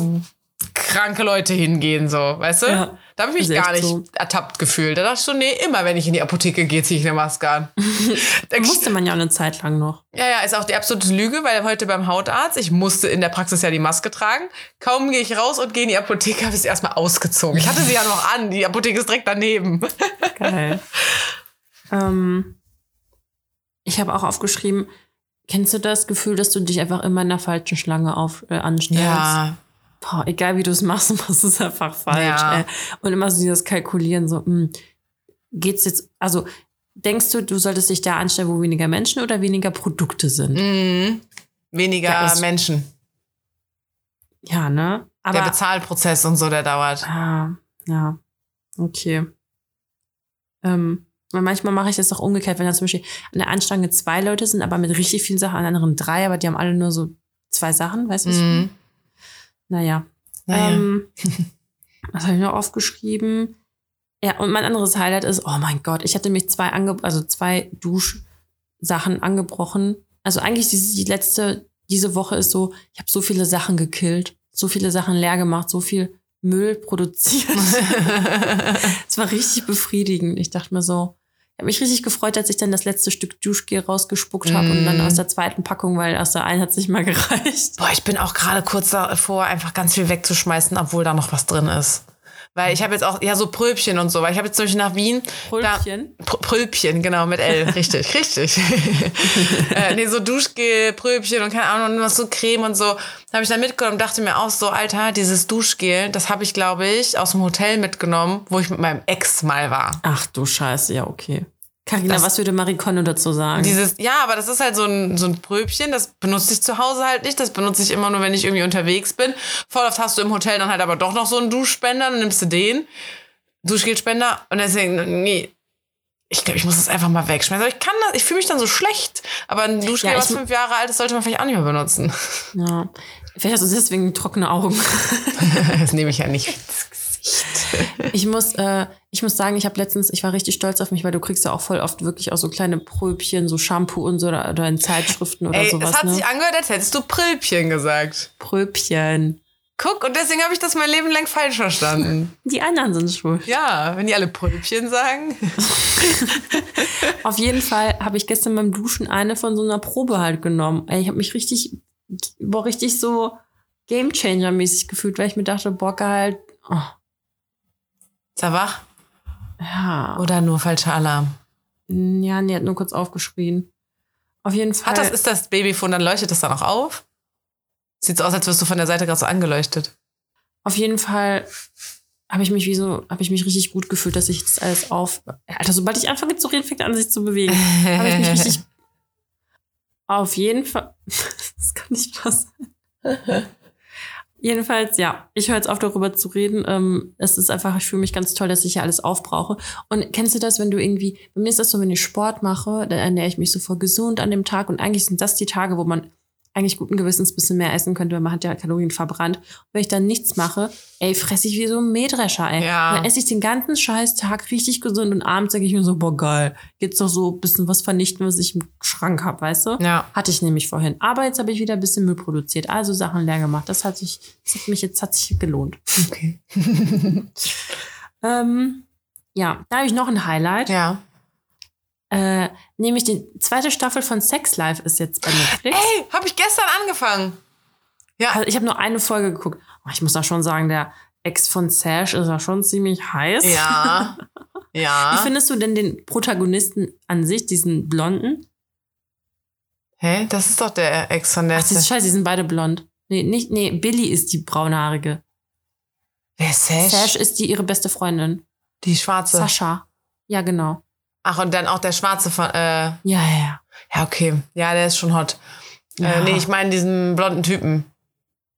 kranke Leute hingehen, so, weißt du? Ja, da habe ich mich gar nicht so. ertappt gefühlt. Da dachte ich so, nee, immer wenn ich in die Apotheke gehe, ziehe ich eine Maske an. da musste man ja eine Zeit lang noch. Ja, ja, ist auch die absolute Lüge, weil heute beim Hautarzt, ich musste in der Praxis ja die Maske tragen. Kaum gehe ich raus und gehe in die Apotheke, habe ich sie erstmal ausgezogen. Ich hatte sie ja noch an, die Apotheke ist direkt daneben. Geil. ähm, ich habe auch aufgeschrieben, kennst du das Gefühl, dass du dich einfach immer in der falschen Schlange auf, äh, anstellst? Ja, boah, egal wie du es machst, machst du es einfach falsch. Ja. Und immer so dieses Kalkulieren, so, mh, hm, geht's jetzt, also denkst du, du solltest dich da anstellen, wo weniger Menschen oder weniger Produkte sind? Mhm. Weniger ja, Menschen. Ja, ne? Aber, der Bezahlprozess und so, der dauert. Ja, ja. Okay. Ähm, weil manchmal mache ich das auch umgekehrt, wenn da zum Beispiel an der Anstange zwei Leute sind, aber mit richtig vielen Sachen, an anderen drei, aber die haben alle nur so zwei Sachen, weißt du? Mhm. Naja. naja. Ähm, was habe ich noch aufgeschrieben? Ja, und mein anderes Highlight ist, oh mein Gott, ich hatte mich zwei, ange also zwei Duschsachen angebrochen. Also eigentlich diese, die letzte, diese Woche ist so, ich habe so viele Sachen gekillt, so viele Sachen leer gemacht, so viel Müll produziert. Es war richtig befriedigend. Ich dachte mir so, habe mich richtig gefreut, als ich dann das letzte Stück Duschgel rausgespuckt habe mm. und dann mm. aus der zweiten Packung, weil aus der einen hat es nicht mal gereicht. Boah, ich bin auch gerade kurz davor, einfach ganz viel wegzuschmeißen, obwohl da noch was drin ist. Weil ich habe jetzt auch, ja, so Pröbchen und so, weil ich habe jetzt zum Beispiel nach Wien. Pröbchen? Da, Pröbchen, genau, mit L, richtig, richtig. äh, nee, so Duschgel, Pröbchen und keine Ahnung, und was so Creme und so. habe ich dann mitgenommen und dachte mir auch so, Alter, dieses Duschgel, das habe ich, glaube ich, aus dem Hotel mitgenommen, wo ich mit meinem Ex mal war. Ach du Scheiße, ja, okay. Carina, was würde Marie Konno dazu sagen? Dieses, ja, aber das ist halt so ein, so ein Pröbchen, das benutze ich zu Hause halt nicht. Das benutze ich immer nur, wenn ich irgendwie unterwegs bin. Voll oft hast du im Hotel dann halt aber doch noch so einen Duschspender, dann nimmst du den, Duschgelspender und deswegen, nee, ich glaube, ich muss das einfach mal wegschmeißen. Aber ich kann das, ich fühle mich dann so schlecht. Aber ein Duschgel, ja, was fünf Jahre alt ist, sollte man vielleicht auch nicht mehr benutzen. Ja. Vielleicht hast du deswegen trockene Augen. das nehme ich ja nicht ich muss, äh, ich muss sagen, ich habe letztens, ich war richtig stolz auf mich, weil du kriegst ja auch voll oft wirklich auch so kleine Pröbchen, so Shampoo und so oder, oder in Zeitschriften oder Ey, sowas. Es hat ne? sich angehört, als hättest du Pröbchen gesagt. Pröbchen. Guck, und deswegen habe ich das mein Leben lang falsch verstanden. Die anderen sind schuld. Ja, wenn die alle Pröbchen sagen. Auf jeden Fall habe ich gestern beim Duschen eine von so einer Probe halt genommen. Ich habe mich richtig, boah, richtig so Game Changer mäßig gefühlt, weil ich mir dachte, boah, geil, oh, ist er wach? Ja. Oder nur falscher Alarm? Ja, nee, hat nur kurz aufgeschrien. Auf jeden Fall. Hat das, ist das Babyfon, dann leuchtet das dann auch auf? Sieht so aus, als wirst du von der Seite gerade so angeleuchtet. Auf jeden Fall habe ich mich wie so, habe ich mich richtig gut gefühlt, dass ich das alles auf. Alter, sobald ich anfange zu reden, fängt an, sich zu bewegen. habe ich mich richtig. Auf jeden Fall. das kann nicht passen. Jedenfalls, ja, ich höre jetzt auf, darüber zu reden. Ähm, es ist einfach, ich fühle mich ganz toll, dass ich hier alles aufbrauche. Und kennst du das, wenn du irgendwie, bei mir ist das so, wenn ich Sport mache, dann ernähre ich mich so voll gesund an dem Tag. Und eigentlich sind das die Tage, wo man eigentlich guten Gewissens ein bisschen mehr essen könnte, weil man hat ja Kalorien verbrannt. Und wenn ich dann nichts mache, ey, fresse ich wie so ein Mähdrescher, ey. Ja. Dann esse ich den ganzen scheiß Tag richtig gesund und abends denke ich mir so, boah, geil. Jetzt doch so ein bisschen was vernichten, was ich im Schrank habe, weißt du? Ja. Hatte ich nämlich vorhin. Aber jetzt habe ich wieder ein bisschen Müll produziert, also Sachen leer gemacht. Das hat sich, das hat mich jetzt, hat sich gelohnt. Okay. Ähm, ja, da habe ich noch ein Highlight. Ja. Äh, nämlich die zweite Staffel von Sex Life ist jetzt bei Netflix. Ey, habe ich gestern angefangen. Ja. Also ich habe nur eine Folge geguckt. Oh, ich muss da schon sagen, der Ex von Sash ist ja schon ziemlich heiß. Ja. Wie Ja. findest du denn den Protagonisten an sich, diesen Blonden? Hä? Das ist doch der Ex von der. Ach, das ist scheiße, die sind beide blond. Nee, nicht, nee, Billy ist die braunhaarige. Wer ist Sash? Sash ist die ihre beste Freundin. Die schwarze. Sascha. Ja, genau. Ach, und dann auch der schwarze von. Äh, Ja, ja, ja. ja, okay. Ja, der ist schon hot. Ja. Äh, nee, ich meine diesen blonden Typen.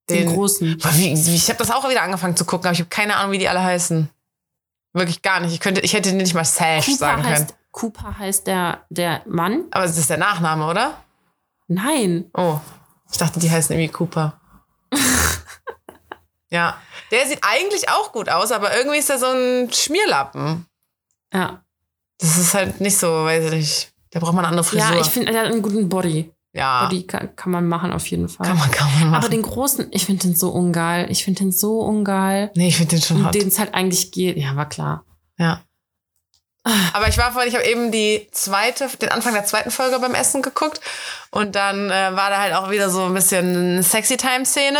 Den, großen. Boah, wie, wie- ich habe das auch wieder angefangen zu gucken, aber ich habe keine Ahnung, wie die alle heißen. Wirklich gar nicht. Ich, könnte, ich hätte nicht mal Sash Cooper sagen können. heißt, Cooper heißt der, der Mann? Aber es ist der Nachname, oder? Nein. Oh, ich dachte, die heißen irgendwie Cooper. ja, der sieht eigentlich auch gut aus, aber irgendwie ist er so ein Schmierlappen. Ja. Das ist halt nicht so, weiß ich nicht. Da braucht man eine andere Frisur. Ja, ich finde, er hat einen guten Body. ja Body kann, kann man machen, auf jeden Fall. kann man, kann man machen. Aber den großen, ich finde den so ungeil. Ich finde den so ungeil. nee, ich finde den schon hot. den es halt eigentlich geht. Ja, war klar. Ja. Aber ich war vorhin, ich habe eben die zweite, den Anfang der zweiten Folge beim Essen geguckt und dann äh, war da halt auch wieder so ein bisschen eine sexy Time Szene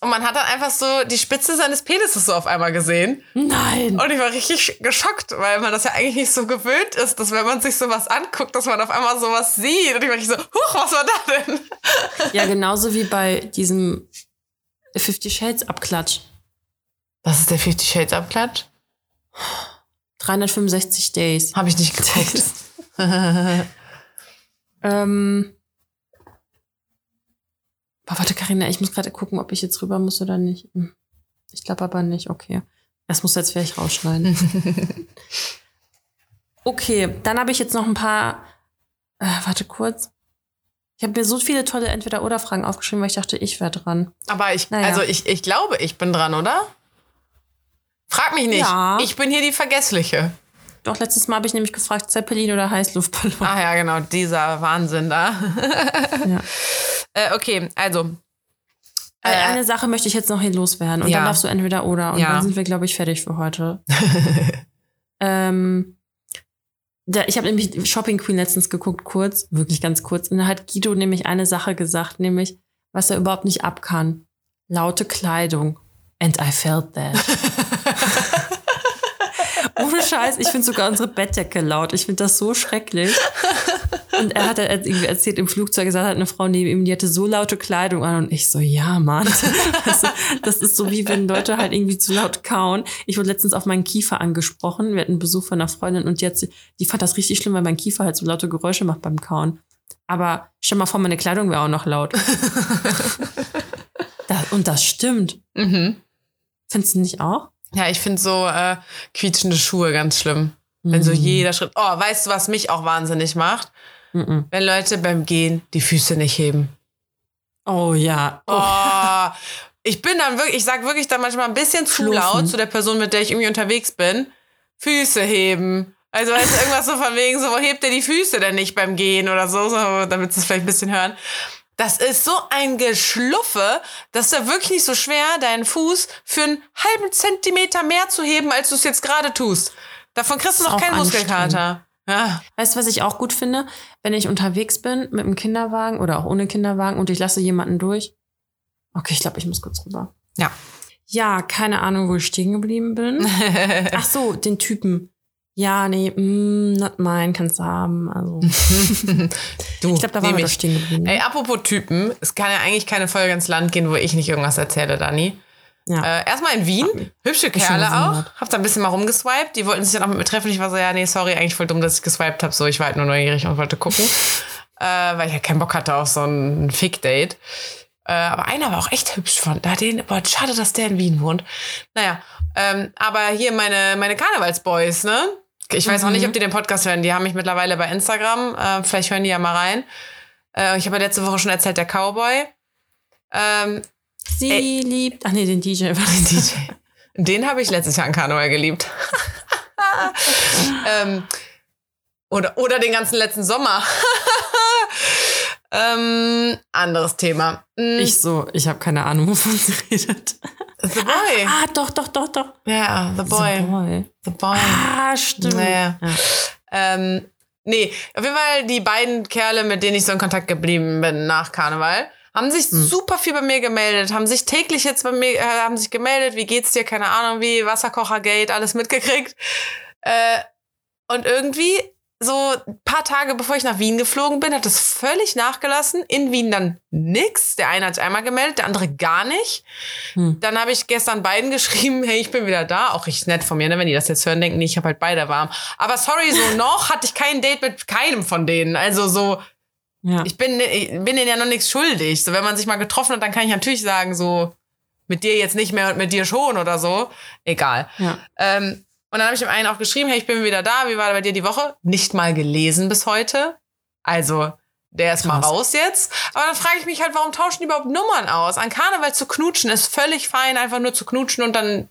und man hat dann einfach so die Spitze seines Penises so auf einmal gesehen Nein. und ich war richtig geschockt, weil man das ja eigentlich nicht so gewöhnt ist, dass wenn man sich sowas anguckt, dass man auf einmal sowas sieht und ich war richtig so, huch, was war da denn? Ja, genauso wie bei diesem Fifty Shades Abklatsch. Was ist der Fifty Shades Abklatsch? 365 Days. Habe ich nicht geguckt. Ähm. Boah, warte, Karina, ich muss gerade gucken, ob ich jetzt rüber muss oder nicht. Hm. Ich glaube aber nicht, okay. Das muss jetzt vielleicht rausschneiden. okay, dann habe ich jetzt noch ein paar. Äh, warte kurz. Ich habe mir so viele tolle Entweder-Oder-Fragen aufgeschrieben, weil ich dachte, ich wäre dran. Aber ich, Naja. also ich, ich glaube, ich bin dran, oder? Frag mich nicht. Ja. Ich bin hier die Vergessliche. Doch, letztes Mal habe ich nämlich gefragt, Zeppelin oder Heißluftballon. Ach ja, genau, dieser Wahnsinn da. Ja. äh, okay, also. Äh, eine Sache möchte ich jetzt noch hier loswerden. Und Ja. dann darfst du entweder oder. Und Ja. dann sind wir, glaube ich, fertig für heute. ähm, da, ich habe nämlich Shopping Queen letztens geguckt, kurz, wirklich ganz kurz. Und da hat Guido nämlich eine Sache gesagt, nämlich, was er überhaupt nicht ab kann. Laute Kleidung. And I felt that. Scheiß, ich finde sogar unsere Bettdecke laut. Ich finde das so schrecklich. Und er hat halt irgendwie erzählt im Flugzeug, gesagt hat eine Frau neben ihm, die hatte so laute Kleidung an. Und ich so, ja, Mann. Du, das ist so wie wenn Leute halt irgendwie zu laut kauen. Ich wurde letztens auf meinen Kiefer angesprochen. Wir hatten Besuch von einer Freundin und die, hat, die fand das richtig schlimm, weil mein Kiefer halt so laute Geräusche macht beim Kauen. Aber stell mal vor, meine Kleidung wäre auch noch laut. das, und das stimmt. mhm. Findest du nicht auch? Ja, ich finde so äh, quietschende Schuhe ganz schlimm. Wenn so Mhm. jeder Schritt. Oh, weißt du, was mich auch wahnsinnig macht? Mhm. Wenn Leute beim Gehen die Füße nicht heben. Oh ja. Oh. Oh, ich bin dann wirklich, ich sag wirklich dann manchmal ein bisschen zu Schlurfen. laut zu der Person, mit der ich irgendwie unterwegs bin. Füße heben. Also weißt du, irgendwas so von wegen, so, wo hebt der die Füße denn nicht beim Gehen oder so, so damit sie es vielleicht ein bisschen hören. Das ist so ein Geschluffe, das ist ja wirklich nicht so schwer, deinen Fuß für einen halben Zentimeter mehr zu heben, als du es jetzt gerade tust. Davon kriegst du noch keinen Muskelkater. Ja. Weißt du, was ich auch gut finde? Wenn ich unterwegs bin mit einem Kinderwagen oder auch ohne Kinderwagen und ich lasse jemanden durch. Okay, ich glaube, ich muss kurz rüber. Ja. Ja, keine Ahnung, wo ich stehen geblieben bin. Ach so, den Typen. Ja, nee, mm, not mine, kannst du haben. Also, Du, ich glaube, da waren wir doch ich. stehen geblieben. Ey, apropos Typen, es kann ja eigentlich keine Folge ins Land gehen, wo ich nicht irgendwas erzähle, Dani. ja. Äh, erstmal in Wien, hübsche Kerle auch. Hab da ein bisschen mal rumgeswiped. Die wollten sich dann auch mit mir treffen. Ich war so, ja, nee, sorry, eigentlich voll dumm, dass ich geswiped habe. So, ich war halt nur neugierig und wollte gucken. äh, weil ich ja keinen Bock hatte auf so ein Fick-Date. Äh, aber einer war auch echt hübsch von da den, boah, schade, dass der in Wien wohnt. Naja, ähm, aber hier meine, meine Karnevalsboys, ne? Ich weiß auch nicht, ob die den Podcast hören. Die haben mich mittlerweile bei Instagram. Äh, vielleicht hören die ja mal rein. Äh, ich habe ja letzte Woche schon erzählt, der Cowboy. Ähm, Sie ey. liebt. Ach nee, den DJ den DJ. Den habe ich letztes Jahr an Karneval geliebt. ähm, oder, oder den ganzen letzten Sommer. ähm, anderes Thema. Hm. Ich so, ich habe keine Ahnung, wovon sie redet. The Boy. Ah, ah, doch, doch, doch, doch. Ja, The Boy. The Boy. The Boy. Ah, stimmt. Naja. Ja. Ähm, nee, auf jeden Fall die beiden Kerle, mit denen ich so in Kontakt geblieben bin nach Karneval, haben sich hm. super viel bei mir gemeldet, haben sich täglich jetzt bei mir, äh, haben sich gemeldet, wie geht's dir, keine Ahnung, wie Wasserkochergate, alles mitgekriegt. Äh, und irgendwie so ein paar Tage bevor ich nach Wien geflogen bin, hat es völlig nachgelassen. In Wien dann nix. Der eine hat sich einmal gemeldet, der andere gar nicht. Hm. Dann habe ich gestern beiden geschrieben, hey, ich bin wieder da. Auch richtig nett von mir, ne? wenn die das jetzt hören, denken, nee, ich habe halt beide warm. Aber sorry, so noch hatte ich kein Date mit keinem von denen. Also so, ja. ich, bin, ich bin denen ja noch nichts schuldig. So, wenn man sich mal getroffen hat, dann kann ich natürlich sagen, so, mit dir jetzt nicht mehr und mit dir schon oder so. Egal. Ja. Ähm, und dann habe ich dem einen auch geschrieben, hey, ich bin wieder da, wie war bei dir die Woche? Nicht mal gelesen bis heute. Also, der ist mal raus jetzt. Aber dann frage ich mich halt, warum tauschen die überhaupt Nummern aus? An Karneval zu knutschen ist völlig fein, einfach nur zu knutschen und dann,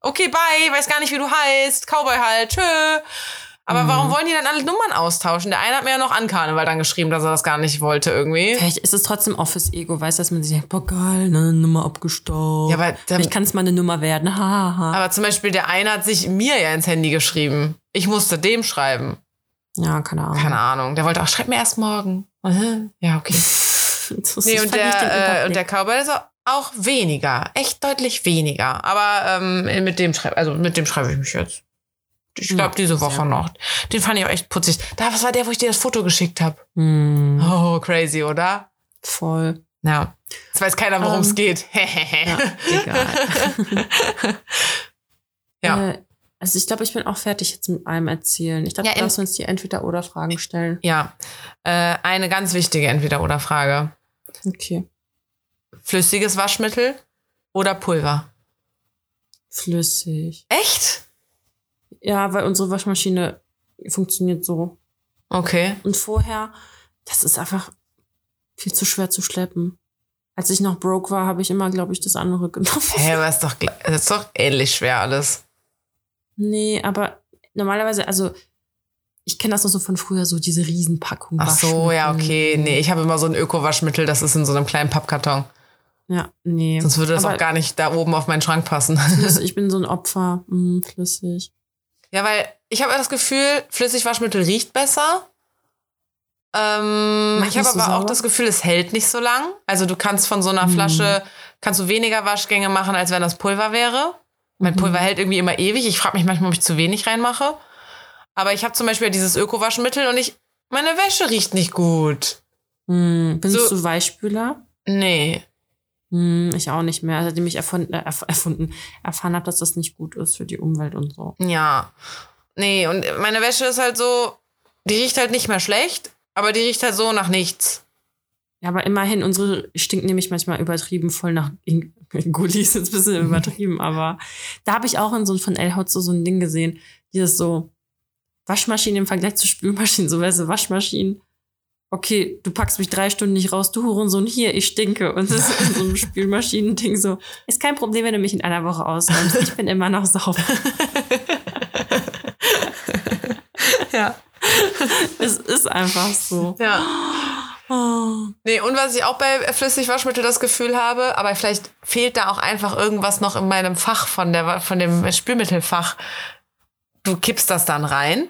okay, bye, weiß gar nicht, wie du heißt, Cowboy halt, tschö. Aber mhm. warum wollen die dann alle Nummern austauschen? Der eine hat mir ja noch an Karneval dann geschrieben, dass er das gar nicht wollte irgendwie. Vielleicht ist es trotzdem auch fürs Ego, weißt du, dass man sich denkt, boah geil, ne, Nummer abgestaubt. Ja, aber Vielleicht kann es mal eine Nummer werden, haha. Ha. Aber zum Beispiel der eine hat sich mir ja ins Handy geschrieben. Ich musste dem schreiben. Ja, keine Ahnung. Keine Ahnung. Der wollte auch, schreib mir erst morgen. Ja, okay. nee, und der, äh, und der Cowboy ist auch weniger. Echt deutlich weniger. Aber ähm, mit dem schreibe, also mit dem schreibe ich mich jetzt. Ich glaube, diese Woche noch. Den fand ich auch echt putzig. Da, was war der, wo ich dir das Foto geschickt habe? Mm. Oh, crazy, oder? Voll. Ja. Jetzt weiß keiner, worum es um, ähm, geht. ja, egal. ja. Äh, also ich glaube, ich bin auch fertig jetzt mit allem erzählen. Ich glaube, ja, lass uns die Entweder-Oder-Fragen stellen. Ja. Äh, eine ganz wichtige Entweder-Oder-Frage. Okay. Flüssiges Waschmittel oder Pulver? Flüssig. Echt? Ja, weil unsere Waschmaschine funktioniert so. Okay. Und vorher, das ist einfach viel zu schwer zu schleppen. Als ich noch broke war, habe ich immer, glaube ich, das andere genommen. Hä, hey, aber ist doch, das ist doch ähnlich schwer alles. Nee, aber normalerweise, also ich kenne das noch so von früher, so diese Riesenpackung. Ach so, ja, okay. Nee, ich habe immer so ein Öko-Waschmittel, das ist in so einem kleinen Pappkarton. Ja, nee. Sonst würde das aber auch gar nicht da oben auf meinen Schrank passen. Ich bin so ein Opfer, mm, flüssig. Ja, weil ich habe das Gefühl, Flüssigwaschmittel riecht besser. Ähm, ich habe aber sauer? auch das Gefühl, es hält nicht so lang. Also du kannst von so einer mhm. Flasche, kannst du weniger Waschgänge machen, als wenn das Pulver wäre. Mein mhm. Pulver hält irgendwie immer ewig. Ich frage mich manchmal, ob ich zu wenig reinmache. Aber ich habe zum Beispiel dieses Öko-Waschmittel und ich, meine Wäsche riecht nicht gut. Mhm. Bist so, du Weichspüler? Nee. Hm, ich auch nicht mehr, seitdem ich erfunden, äh, erfunden erfahren habe, dass das nicht gut ist für die Umwelt und so. Ja. Nee, und meine Wäsche ist halt so, die riecht halt nicht mehr schlecht, aber die riecht halt so nach nichts. Ja, aber immerhin, unsere stinkt nämlich manchmal übertrieben voll nach Gullis, jetzt ein bisschen übertrieben, aber da habe ich auch in so von Elhaut so, so ein Ding gesehen, dieses so Waschmaschinen im Vergleich zu Spülmaschinen, so weißt du, Waschmaschinen okay, du packst mich drei Stunden nicht raus, du Hurensohn, hier, ich stinke. Und das ist in so einem Spülmaschinending so, ist kein Problem, wenn du mich in einer Woche ausräumst. Ich bin immer noch sauber. ja. Es ist einfach so. Ja. Oh. Nee, und was ich auch bei Flüssigwaschmittel das Gefühl habe, aber vielleicht fehlt da auch einfach irgendwas noch in meinem Fach von, der, von dem Spülmittelfach. Du kippst das dann rein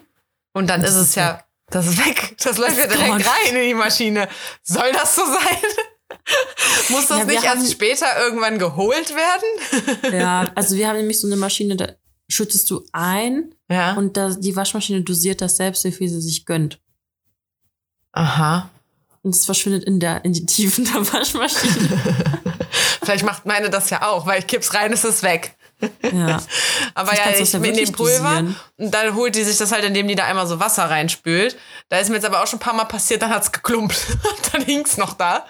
und dann das ist es ja das ist weg. Das läuft ja direkt gone. rein in die Maschine. Soll das so sein? Muss das ja, nicht erst später irgendwann geholt werden? ja, also wir haben nämlich so eine Maschine, da schüttest du ein ja. und da, die Waschmaschine dosiert das selbst, wie viel sie sich gönnt. Aha. Und es verschwindet in, der, in die Tiefen der Waschmaschine. Vielleicht macht meine das ja auch, weil ich kipp's rein, ist es weg. Ja. Aber ja, ich ja in dem Pulver. Und dann holt die sich das halt, indem die da einmal so Wasser reinspült. Da ist mir jetzt aber auch schon ein paar Mal passiert, dann hat's geklumpt. dann hing's noch da.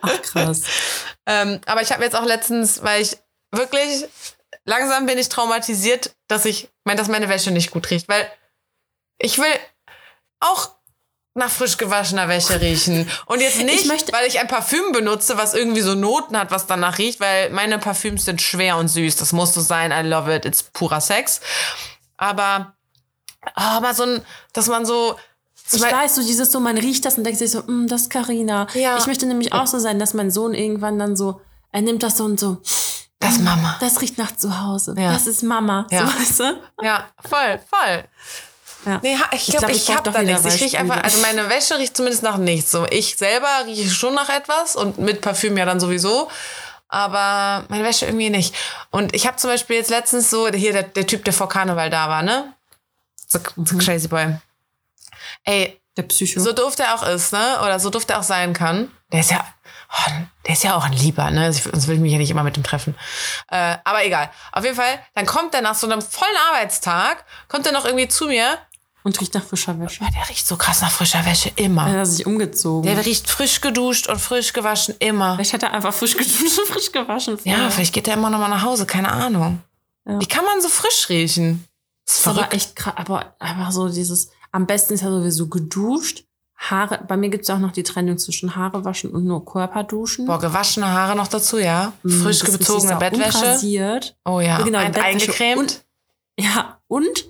Ach, krass. ähm, aber ich habe jetzt auch letztens, weil ich wirklich langsam bin ich traumatisiert, dass ich meine, dass meine Wäsche nicht gut riecht, weil ich will auch nach frisch gewaschener Wäsche riechen. Und jetzt nicht, Ich weil ich ein Parfüm benutze, was irgendwie so Noten hat, was danach riecht, weil meine Parfüms sind schwer und süß. Das muss so sein. I love it. It's purer Sex. Aber, aber so ein, dass man so, Ich weiß, so dieses so, man riecht das und denkt sich so, mm, das ist Carina. Ja. Ich möchte nämlich auch so sein, dass mein Sohn irgendwann dann so, er nimmt das so und so, das ist Mama. das riecht nach zu Hause. Ja. Das ist Mama. Ja. So, weißt du? Ja, voll, voll. Ja. Nee, ich Ich glaube, glaub, ich, ich brauch hab doch da nichts. Ich riech einfach, also meine Wäsche riecht zumindest nach nichts. So, ich selber rieche schon nach etwas und mit Parfüm ja dann sowieso. Aber meine Wäsche irgendwie nicht. Und ich habe zum Beispiel jetzt letztens so, hier der, der Typ, der vor Karneval da war, ne? So, so crazy boy. Ey, Der Psycho. so doof der auch ist, ne? Oder so doof der auch sein kann. Der ist ja, oh, der ist ja auch ein Lieber, ne? Also ich- Sonst will ich mich ja nicht immer mit ihm treffen. Äh, aber egal. Auf jeden Fall, dann kommt er nach so einem vollen Arbeitstag, kommt er noch irgendwie zu mir. Und riecht nach frischer Wäsche. Der riecht so krass nach frischer Wäsche, immer. Er hat sich umgezogen. Der riecht frisch geduscht und frisch gewaschen, immer. Vielleicht hat er einfach frisch geduscht und frisch gewaschen. Ja, vielleicht geht er immer noch mal nach Hause, keine Ahnung. Ja. Wie kann man so frisch riechen? Das ist ist aber verrückt. echt krass. Aber einfach so dieses, am besten ist ja sowieso geduscht. Haare, bei mir gibt es auch noch die Trennung zwischen Haare waschen und nur Körper duschen. Boah, gewaschene Haare noch dazu, ja. Mm, Frisch gezogene. Bettwäsche. Unrasiert. Oh ja, Ja, genau, ein, Bettwäsche eingecremt. und- Ja, und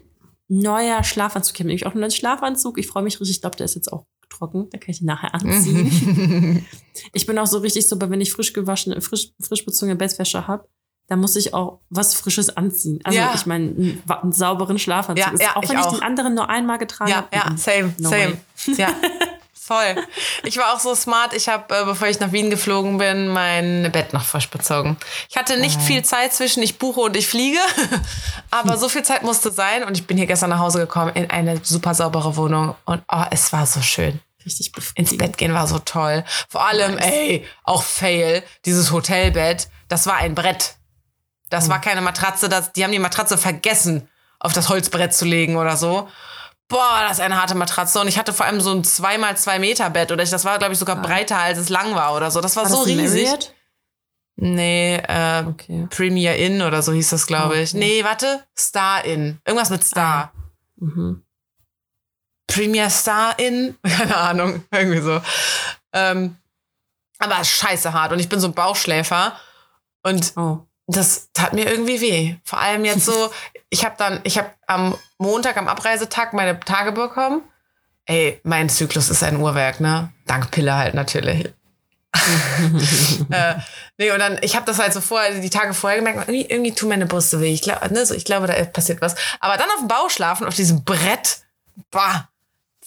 neuer Schlafanzug. Ich habe nämlich auch einen neuen Schlafanzug. Ich freue mich richtig. Ich glaube, der ist jetzt auch trocken. Da kann ich ihn nachher anziehen. ich bin auch so richtig so, wenn ich frisch gewaschene, frisch, frisch bezogene Bettwäsche habe, dann muss ich auch was Frisches anziehen. Also Ja. ich meine, einen, einen sauberen Schlafanzug. Ja, ist, ja, auch ich wenn ich, auch. den anderen nur einmal getragen Ja, habe. ja, mhm. same, No same. way. Ja, voll. Ich war auch so smart. Ich habe, äh, bevor ich nach Wien geflogen bin, mein Bett noch frisch bezogen. Ich hatte nicht viel Zeit zwischen ich buche und ich fliege, aber so viel Zeit musste sein. Und ich bin hier gestern nach Hause gekommen in eine super saubere Wohnung und oh, es war so schön. Richtig Ins befriedigend. Bett gehen war so toll. Vor allem, ey, auch Fail, dieses Hotelbett, das war ein Brett. Das war keine Matratze, das, die haben die Matratze vergessen, auf das Holzbrett zu legen oder so. Boah, das ist eine harte Matratze. Und ich hatte vor allem so ein 2x2 Meter Bett. Oder ich, das war, glaube ich, sogar breiter, als es lang war oder so. Das war, War so das riesig. Marriott? Nee, äh, Okay. Premier Inn oder so hieß das, glaube ich. Okay. Nee, warte. Star Inn. Irgendwas mit Star. Mhm. Premier Star in, keine Ahnung, irgendwie so. Ähm, aber scheiße hart und ich bin so ein Bauchschläfer und Oh. das tat mir irgendwie weh. Vor allem jetzt so, ich habe dann, ich habe am Montag, am Abreisetag meine Tage bekommen. Ey, mein Zyklus ist ein Uhrwerk, ne? Dank Pille halt natürlich. äh, nee, und dann, ich habe das halt so vorher, die Tage vorher gemerkt, irgendwie, irgendwie tun meine Brüste weh. Ich, glaub, ne, so, ich glaube, da passiert was. Aber dann auf dem Bauch schlafen, auf diesem Brett, bah,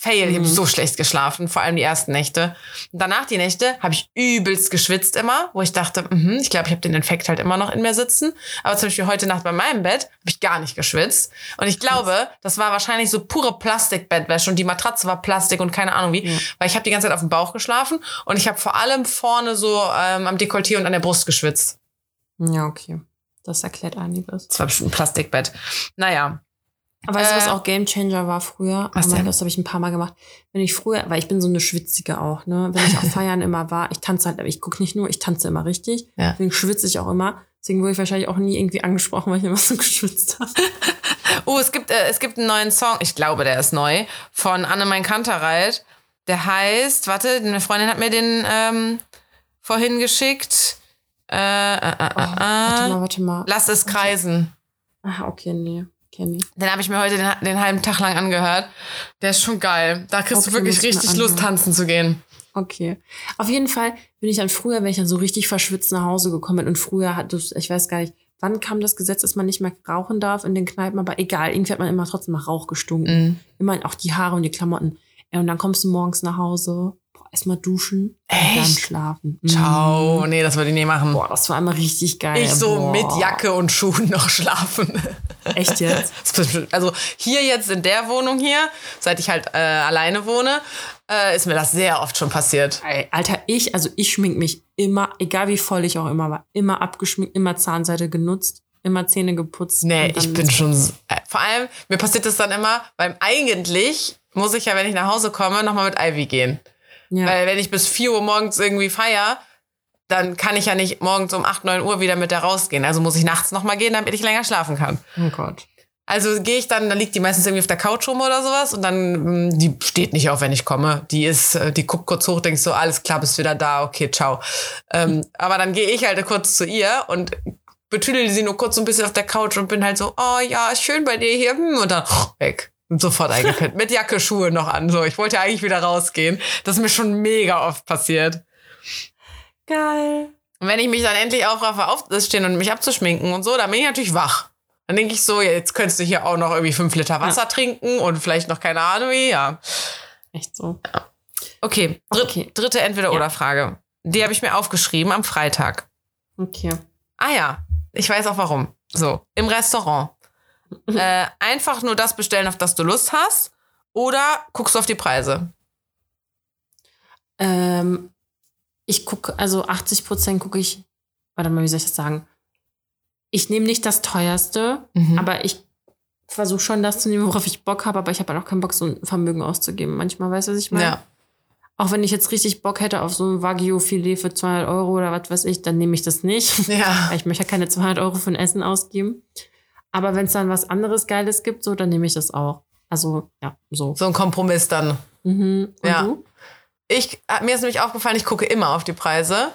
fail. Ich habe so schlecht geschlafen, vor allem die ersten Nächte. Und danach die Nächte habe ich übelst geschwitzt immer, wo ich dachte, mhm, ich glaube, ich habe den Infekt halt immer noch in mir sitzen. Aber zum Beispiel heute Nacht bei meinem Bett habe ich gar nicht geschwitzt. Und ich glaube, das war wahrscheinlich so pure Plastikbettwäsche und die Matratze war Plastik und keine Ahnung wie, weil ich habe die ganze Zeit auf dem Bauch geschlafen und ich habe vor allem vorne so ähm, am Dekolleté und an der Brust geschwitzt. Ja, okay. Das erklärt einiges. Das war bestimmt ein Plastikbett. Naja. Aber weißt du, was Äh, auch Game Changer war früher? was oh mein Das habe ich ein paar Mal gemacht. Wenn ich früher, weil ich bin so eine Schwitzige auch, ne? Wenn ich auf Feiern immer war, ich tanze halt, aber ich gucke nicht nur, ich tanze immer richtig. Ja. Deswegen schwitze ich auch immer. Deswegen wurde ich wahrscheinlich auch nie irgendwie angesprochen, weil ich immer so geschwitzt habe. Oh, es gibt, äh, es gibt einen neuen Song, ich glaube, der ist neu, von Annemein Kantereit. Der heißt, warte, eine Freundin hat mir den ähm, vorhin geschickt. Äh, äh, äh, Oh, äh, warte mal, warte mal. Lass es kreisen. Ah, okay, nee. Kenn ich. Den habe ich mir heute den, den halben Tag lang angehört. Der ist schon geil. Da kriegst Okay, du wirklich richtig Lust, tanzen zu gehen. Okay. Auf jeden Fall bin ich dann früher, wenn ich dann so richtig verschwitzt nach Hause gekommen bin und früher hat das, ich weiß gar nicht, wann kam das Gesetz, dass man nicht mehr rauchen darf in den Kneipen, aber egal, irgendwie hat man immer trotzdem nach Rauch gestunken. Mhm. Immer auch die Haare und die Klamotten. Und dann kommst du morgens nach Hause, erstmal duschen und dann Echt? schlafen. Ciao. Mhm. Nee, das würde ich nie machen. Boah, das war immer richtig geil. ich so boah. mit Jacke und Schuhen noch schlafen. Echt jetzt? Also hier jetzt in der Wohnung hier, seit ich halt äh, alleine wohne, äh, ist mir das sehr oft schon passiert. Alter, ich, also ich schmink mich immer, egal wie voll ich auch immer war, immer abgeschminkt, immer Zahnseide genutzt, immer Zähne geputzt. Nee, ich bin schon. Äh, vor allem, mir passiert das dann immer, weil eigentlich muss ich ja, wenn ich nach Hause komme, nochmal mit Ivy gehen. Ja. Weil wenn ich bis 4 Uhr morgens irgendwie feier, dann kann ich ja nicht morgens um 8, 9 Uhr wieder mit der rausgehen. Also muss ich nachts nochmal gehen, damit ich länger schlafen kann. oh Gott. Also gehe ich dann, dann liegt die meistens irgendwie auf der Couch rum oder sowas und dann, mm, die steht nicht auf, wenn ich komme. Die ist, äh, die guckt kurz hoch, denkt so, alles klar, bist wieder da, okay, ciao. Ähm, aber dann gehe ich halt kurz zu ihr und betüdel sie nur kurz so ein bisschen auf der Couch und bin halt so, oh ja, schön bei dir hier, hm, und dann weg. Und sofort eingepennt. Mit Jacke, Schuhe noch an. So, ich wollte ja eigentlich wieder rausgehen. Das ist mir schon mega oft passiert. Geil. Und wenn ich mich dann endlich aufraffe, aufzustehen und mich abzuschminken und so, dann bin ich natürlich wach. Dann denke ich so, jetzt könntest du hier auch noch irgendwie fünf Liter Wasser ja. trinken und vielleicht noch keine Ahnung wie, ja. Echt so. Ja. Okay, Dr okay. dritte Entweder-Oder-Frage. Die habe ich mir aufgeschrieben am Freitag. Okay. Ah ja, ich weiß auch warum. So, im Restaurant. äh, einfach nur das bestellen, auf das du Lust hast, oder guckst du auf die Preise? Ähm, ich gucke, also 80 Prozent gucke ich, warte mal, wie soll ich das sagen? Ich nehme nicht das teuerste, mhm. aber ich versuche schon das zu nehmen, worauf ich Bock habe, aber ich habe halt auch keinen Bock, so ein Vermögen auszugeben. Manchmal, weißt du, was ich meine? Ja. Auch wenn ich jetzt richtig Bock hätte auf so ein Wagyu-Filet für 200 Euro oder was weiß ich, dann nehme ich das nicht. Ja. ich möchte ja keine 200 Euro für ein Essen ausgeben. Aber wenn es dann was anderes Geiles gibt, so, dann nehme ich das auch. Also, ja, so. So ein Kompromiss dann. Mhm. Und ja. Du? Ich, äh, mir ist nämlich aufgefallen, ich gucke immer auf die Preise.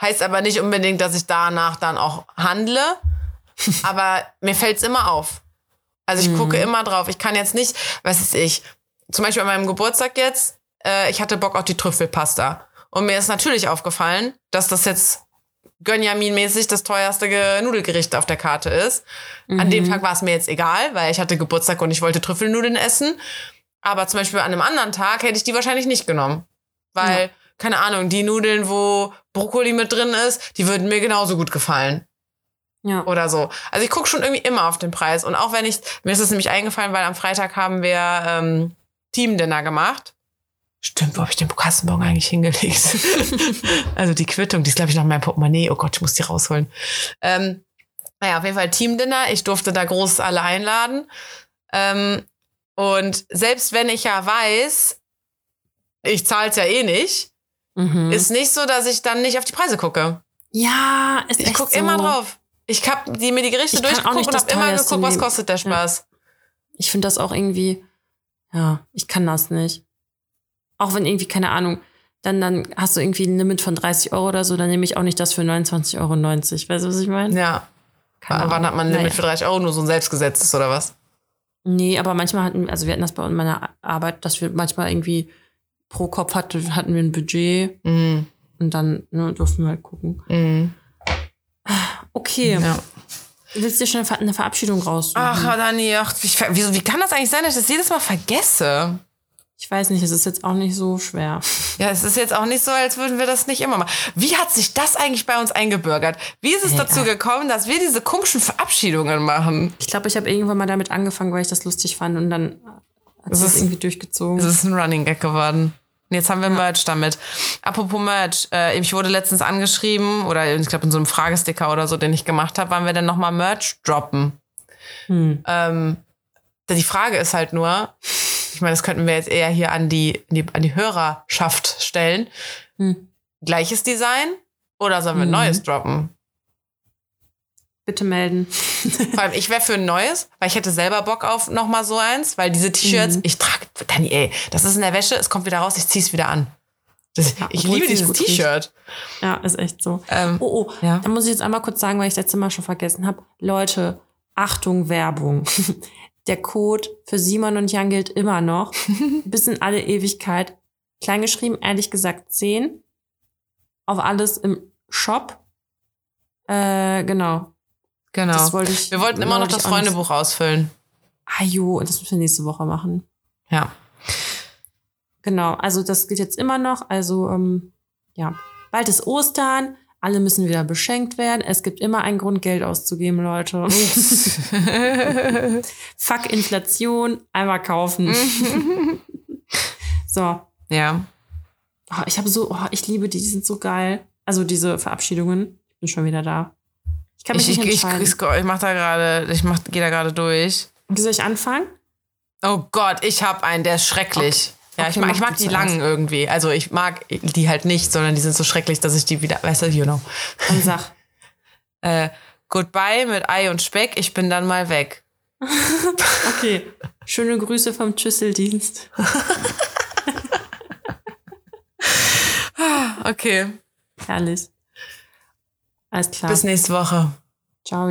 Heißt aber nicht unbedingt, dass ich danach dann auch handle. aber mir fällt es immer auf. Also ich mhm. gucke immer drauf. Ich kann jetzt nicht, was ist ich, zum Beispiel an meinem Geburtstag jetzt, äh, ich hatte Bock auf die Trüffelpasta. Und mir ist natürlich aufgefallen, dass das jetzt Gönjamin-mäßig das teuerste Nudelgericht auf der Karte ist. Mhm. An dem mhm. Tag war es mir jetzt egal, weil ich hatte Geburtstag und ich wollte Trüffelnudeln essen. Aber zum Beispiel an einem anderen Tag hätte ich die wahrscheinlich nicht genommen. Weil, ja. keine Ahnung, die Nudeln, wo Brokkoli mit drin ist, die würden mir genauso gut gefallen. Ja. Oder so. Also ich gucke schon irgendwie immer auf den Preis. Und auch wenn ich, mir ist es nämlich eingefallen, weil am Freitag haben wir ähm, Team-Dinner gemacht. Stimmt, wo habe ich den Kassenbon eigentlich hingelegt? also die Quittung, die ist, glaube ich, noch in meinem Portemonnaie. Oh Gott, ich muss die rausholen. Ähm, naja, auf jeden Fall Team-Dinner. Ich durfte da groß alle einladen. Ähm, und selbst wenn ich ja weiß, ich zahle es ja eh nicht, mhm. ist nicht so, dass ich dann nicht auf die Preise gucke. Ja, ist Ich gucke so. immer drauf. Ich habe die, mir die Gerichte ich durchgeguckt und habe immer geguckt, was kostet der Spaß. Ja. Ich finde das auch irgendwie, ja, ich kann das nicht. Auch wenn irgendwie, keine Ahnung, dann, dann hast du irgendwie ein Limit von 30 Euro oder so, dann nehme ich auch nicht das für 29,90 Euro. Weißt du, was ich meine? Ja. Keine Wann hat man ein Limit naja. für 30 Euro? Nur so ein selbstgesetztes oder was? Nee, aber manchmal hatten, also wir hatten das bei meiner Arbeit, dass wir manchmal irgendwie pro Kopf hatte, hatten wir ein Budget mhm. und dann ne, durften wir halt gucken. Mhm. Okay. Ja. Willst du dir schon eine Verabschiedung raus? Ach, Dani, ach, wie, wie, wie kann das eigentlich sein, dass ich das jedes Mal vergesse? Ich weiß nicht, es ist jetzt auch nicht so schwer. Ja, es ist jetzt auch nicht so, als würden wir das nicht immer machen. Wie hat sich das eigentlich bei uns eingebürgert? Wie ist es ja. dazu gekommen, dass wir diese komischen Verabschiedungen machen? Ich glaube, ich habe irgendwann mal damit angefangen, weil ich das lustig fand und dann hat es ist irgendwie durchgezogen. Es ist ein Running Gag geworden. Jetzt haben wir ja. Merch damit. Apropos Merch, äh, ich wurde letztens angeschrieben oder ich glaube in so einem Fragesticker oder so, den ich gemacht habe, wann wir denn nochmal Merch droppen. Hm. Ähm, die Frage ist halt nur, ich meine, das könnten wir jetzt eher hier an die, die an die Hörerschaft stellen. Hm. Gleiches Design oder sollen wir mhm. neues droppen? Bitte melden. Vor allem, ich wäre für ein neues, weil ich hätte selber Bock auf nochmal so eins, weil diese T-Shirts, mhm. ich trage, Dani, ey, das ist in der Wäsche, es kommt wieder raus, ich zieh's wieder an. Das, ja, ich liebe dieses T-Shirt. Ja, ist echt so. Ähm, oh, oh, ja. da muss ich jetzt einmal kurz sagen, weil ich das letzte Mal schon vergessen habe. Leute, Achtung, Werbung. Der Code für Simon und Jan gilt immer noch. bis in alle Ewigkeit. Kleingeschrieben, ehrlich gesagt, 10. Auf alles im Shop. Äh, genau. Genau. Wollte ich, wir wollten immer noch das Freundebuch ausfüllen. Ah jo, das müssen wir nächste Woche machen. Ja. Genau, also das gilt jetzt immer noch. Also, ähm, ja. Bald ist Ostern. Alle müssen wieder beschenkt werden. Es gibt immer einen Grund, Geld auszugeben, Leute. Fuck Inflation, einmal kaufen. so. Ja. Oh, ich habe so, oh, ich liebe die, die sind so geil. Also diese Verabschiedungen. Ich bin schon wieder da. Ich kann mich ich, nicht entscheiden. Ich, ich, ich mach da gerade, ich mach, gehe da gerade durch. Soll ich anfangen? Oh Gott, ich habe einen, der ist schrecklich. Okay. Ja, okay, ich mag, ich mag die langen irgendwie. Also ich mag die halt nicht, sondern die sind so schrecklich, dass ich die wieder, weißt du, you know. Dann sag. äh, goodbye mit Ei und Speck, ich bin dann mal weg. okay. Schöne Grüße vom Schüsseldienst. okay. Herrlich. Alles klar. Bis nächste Woche. Ciao.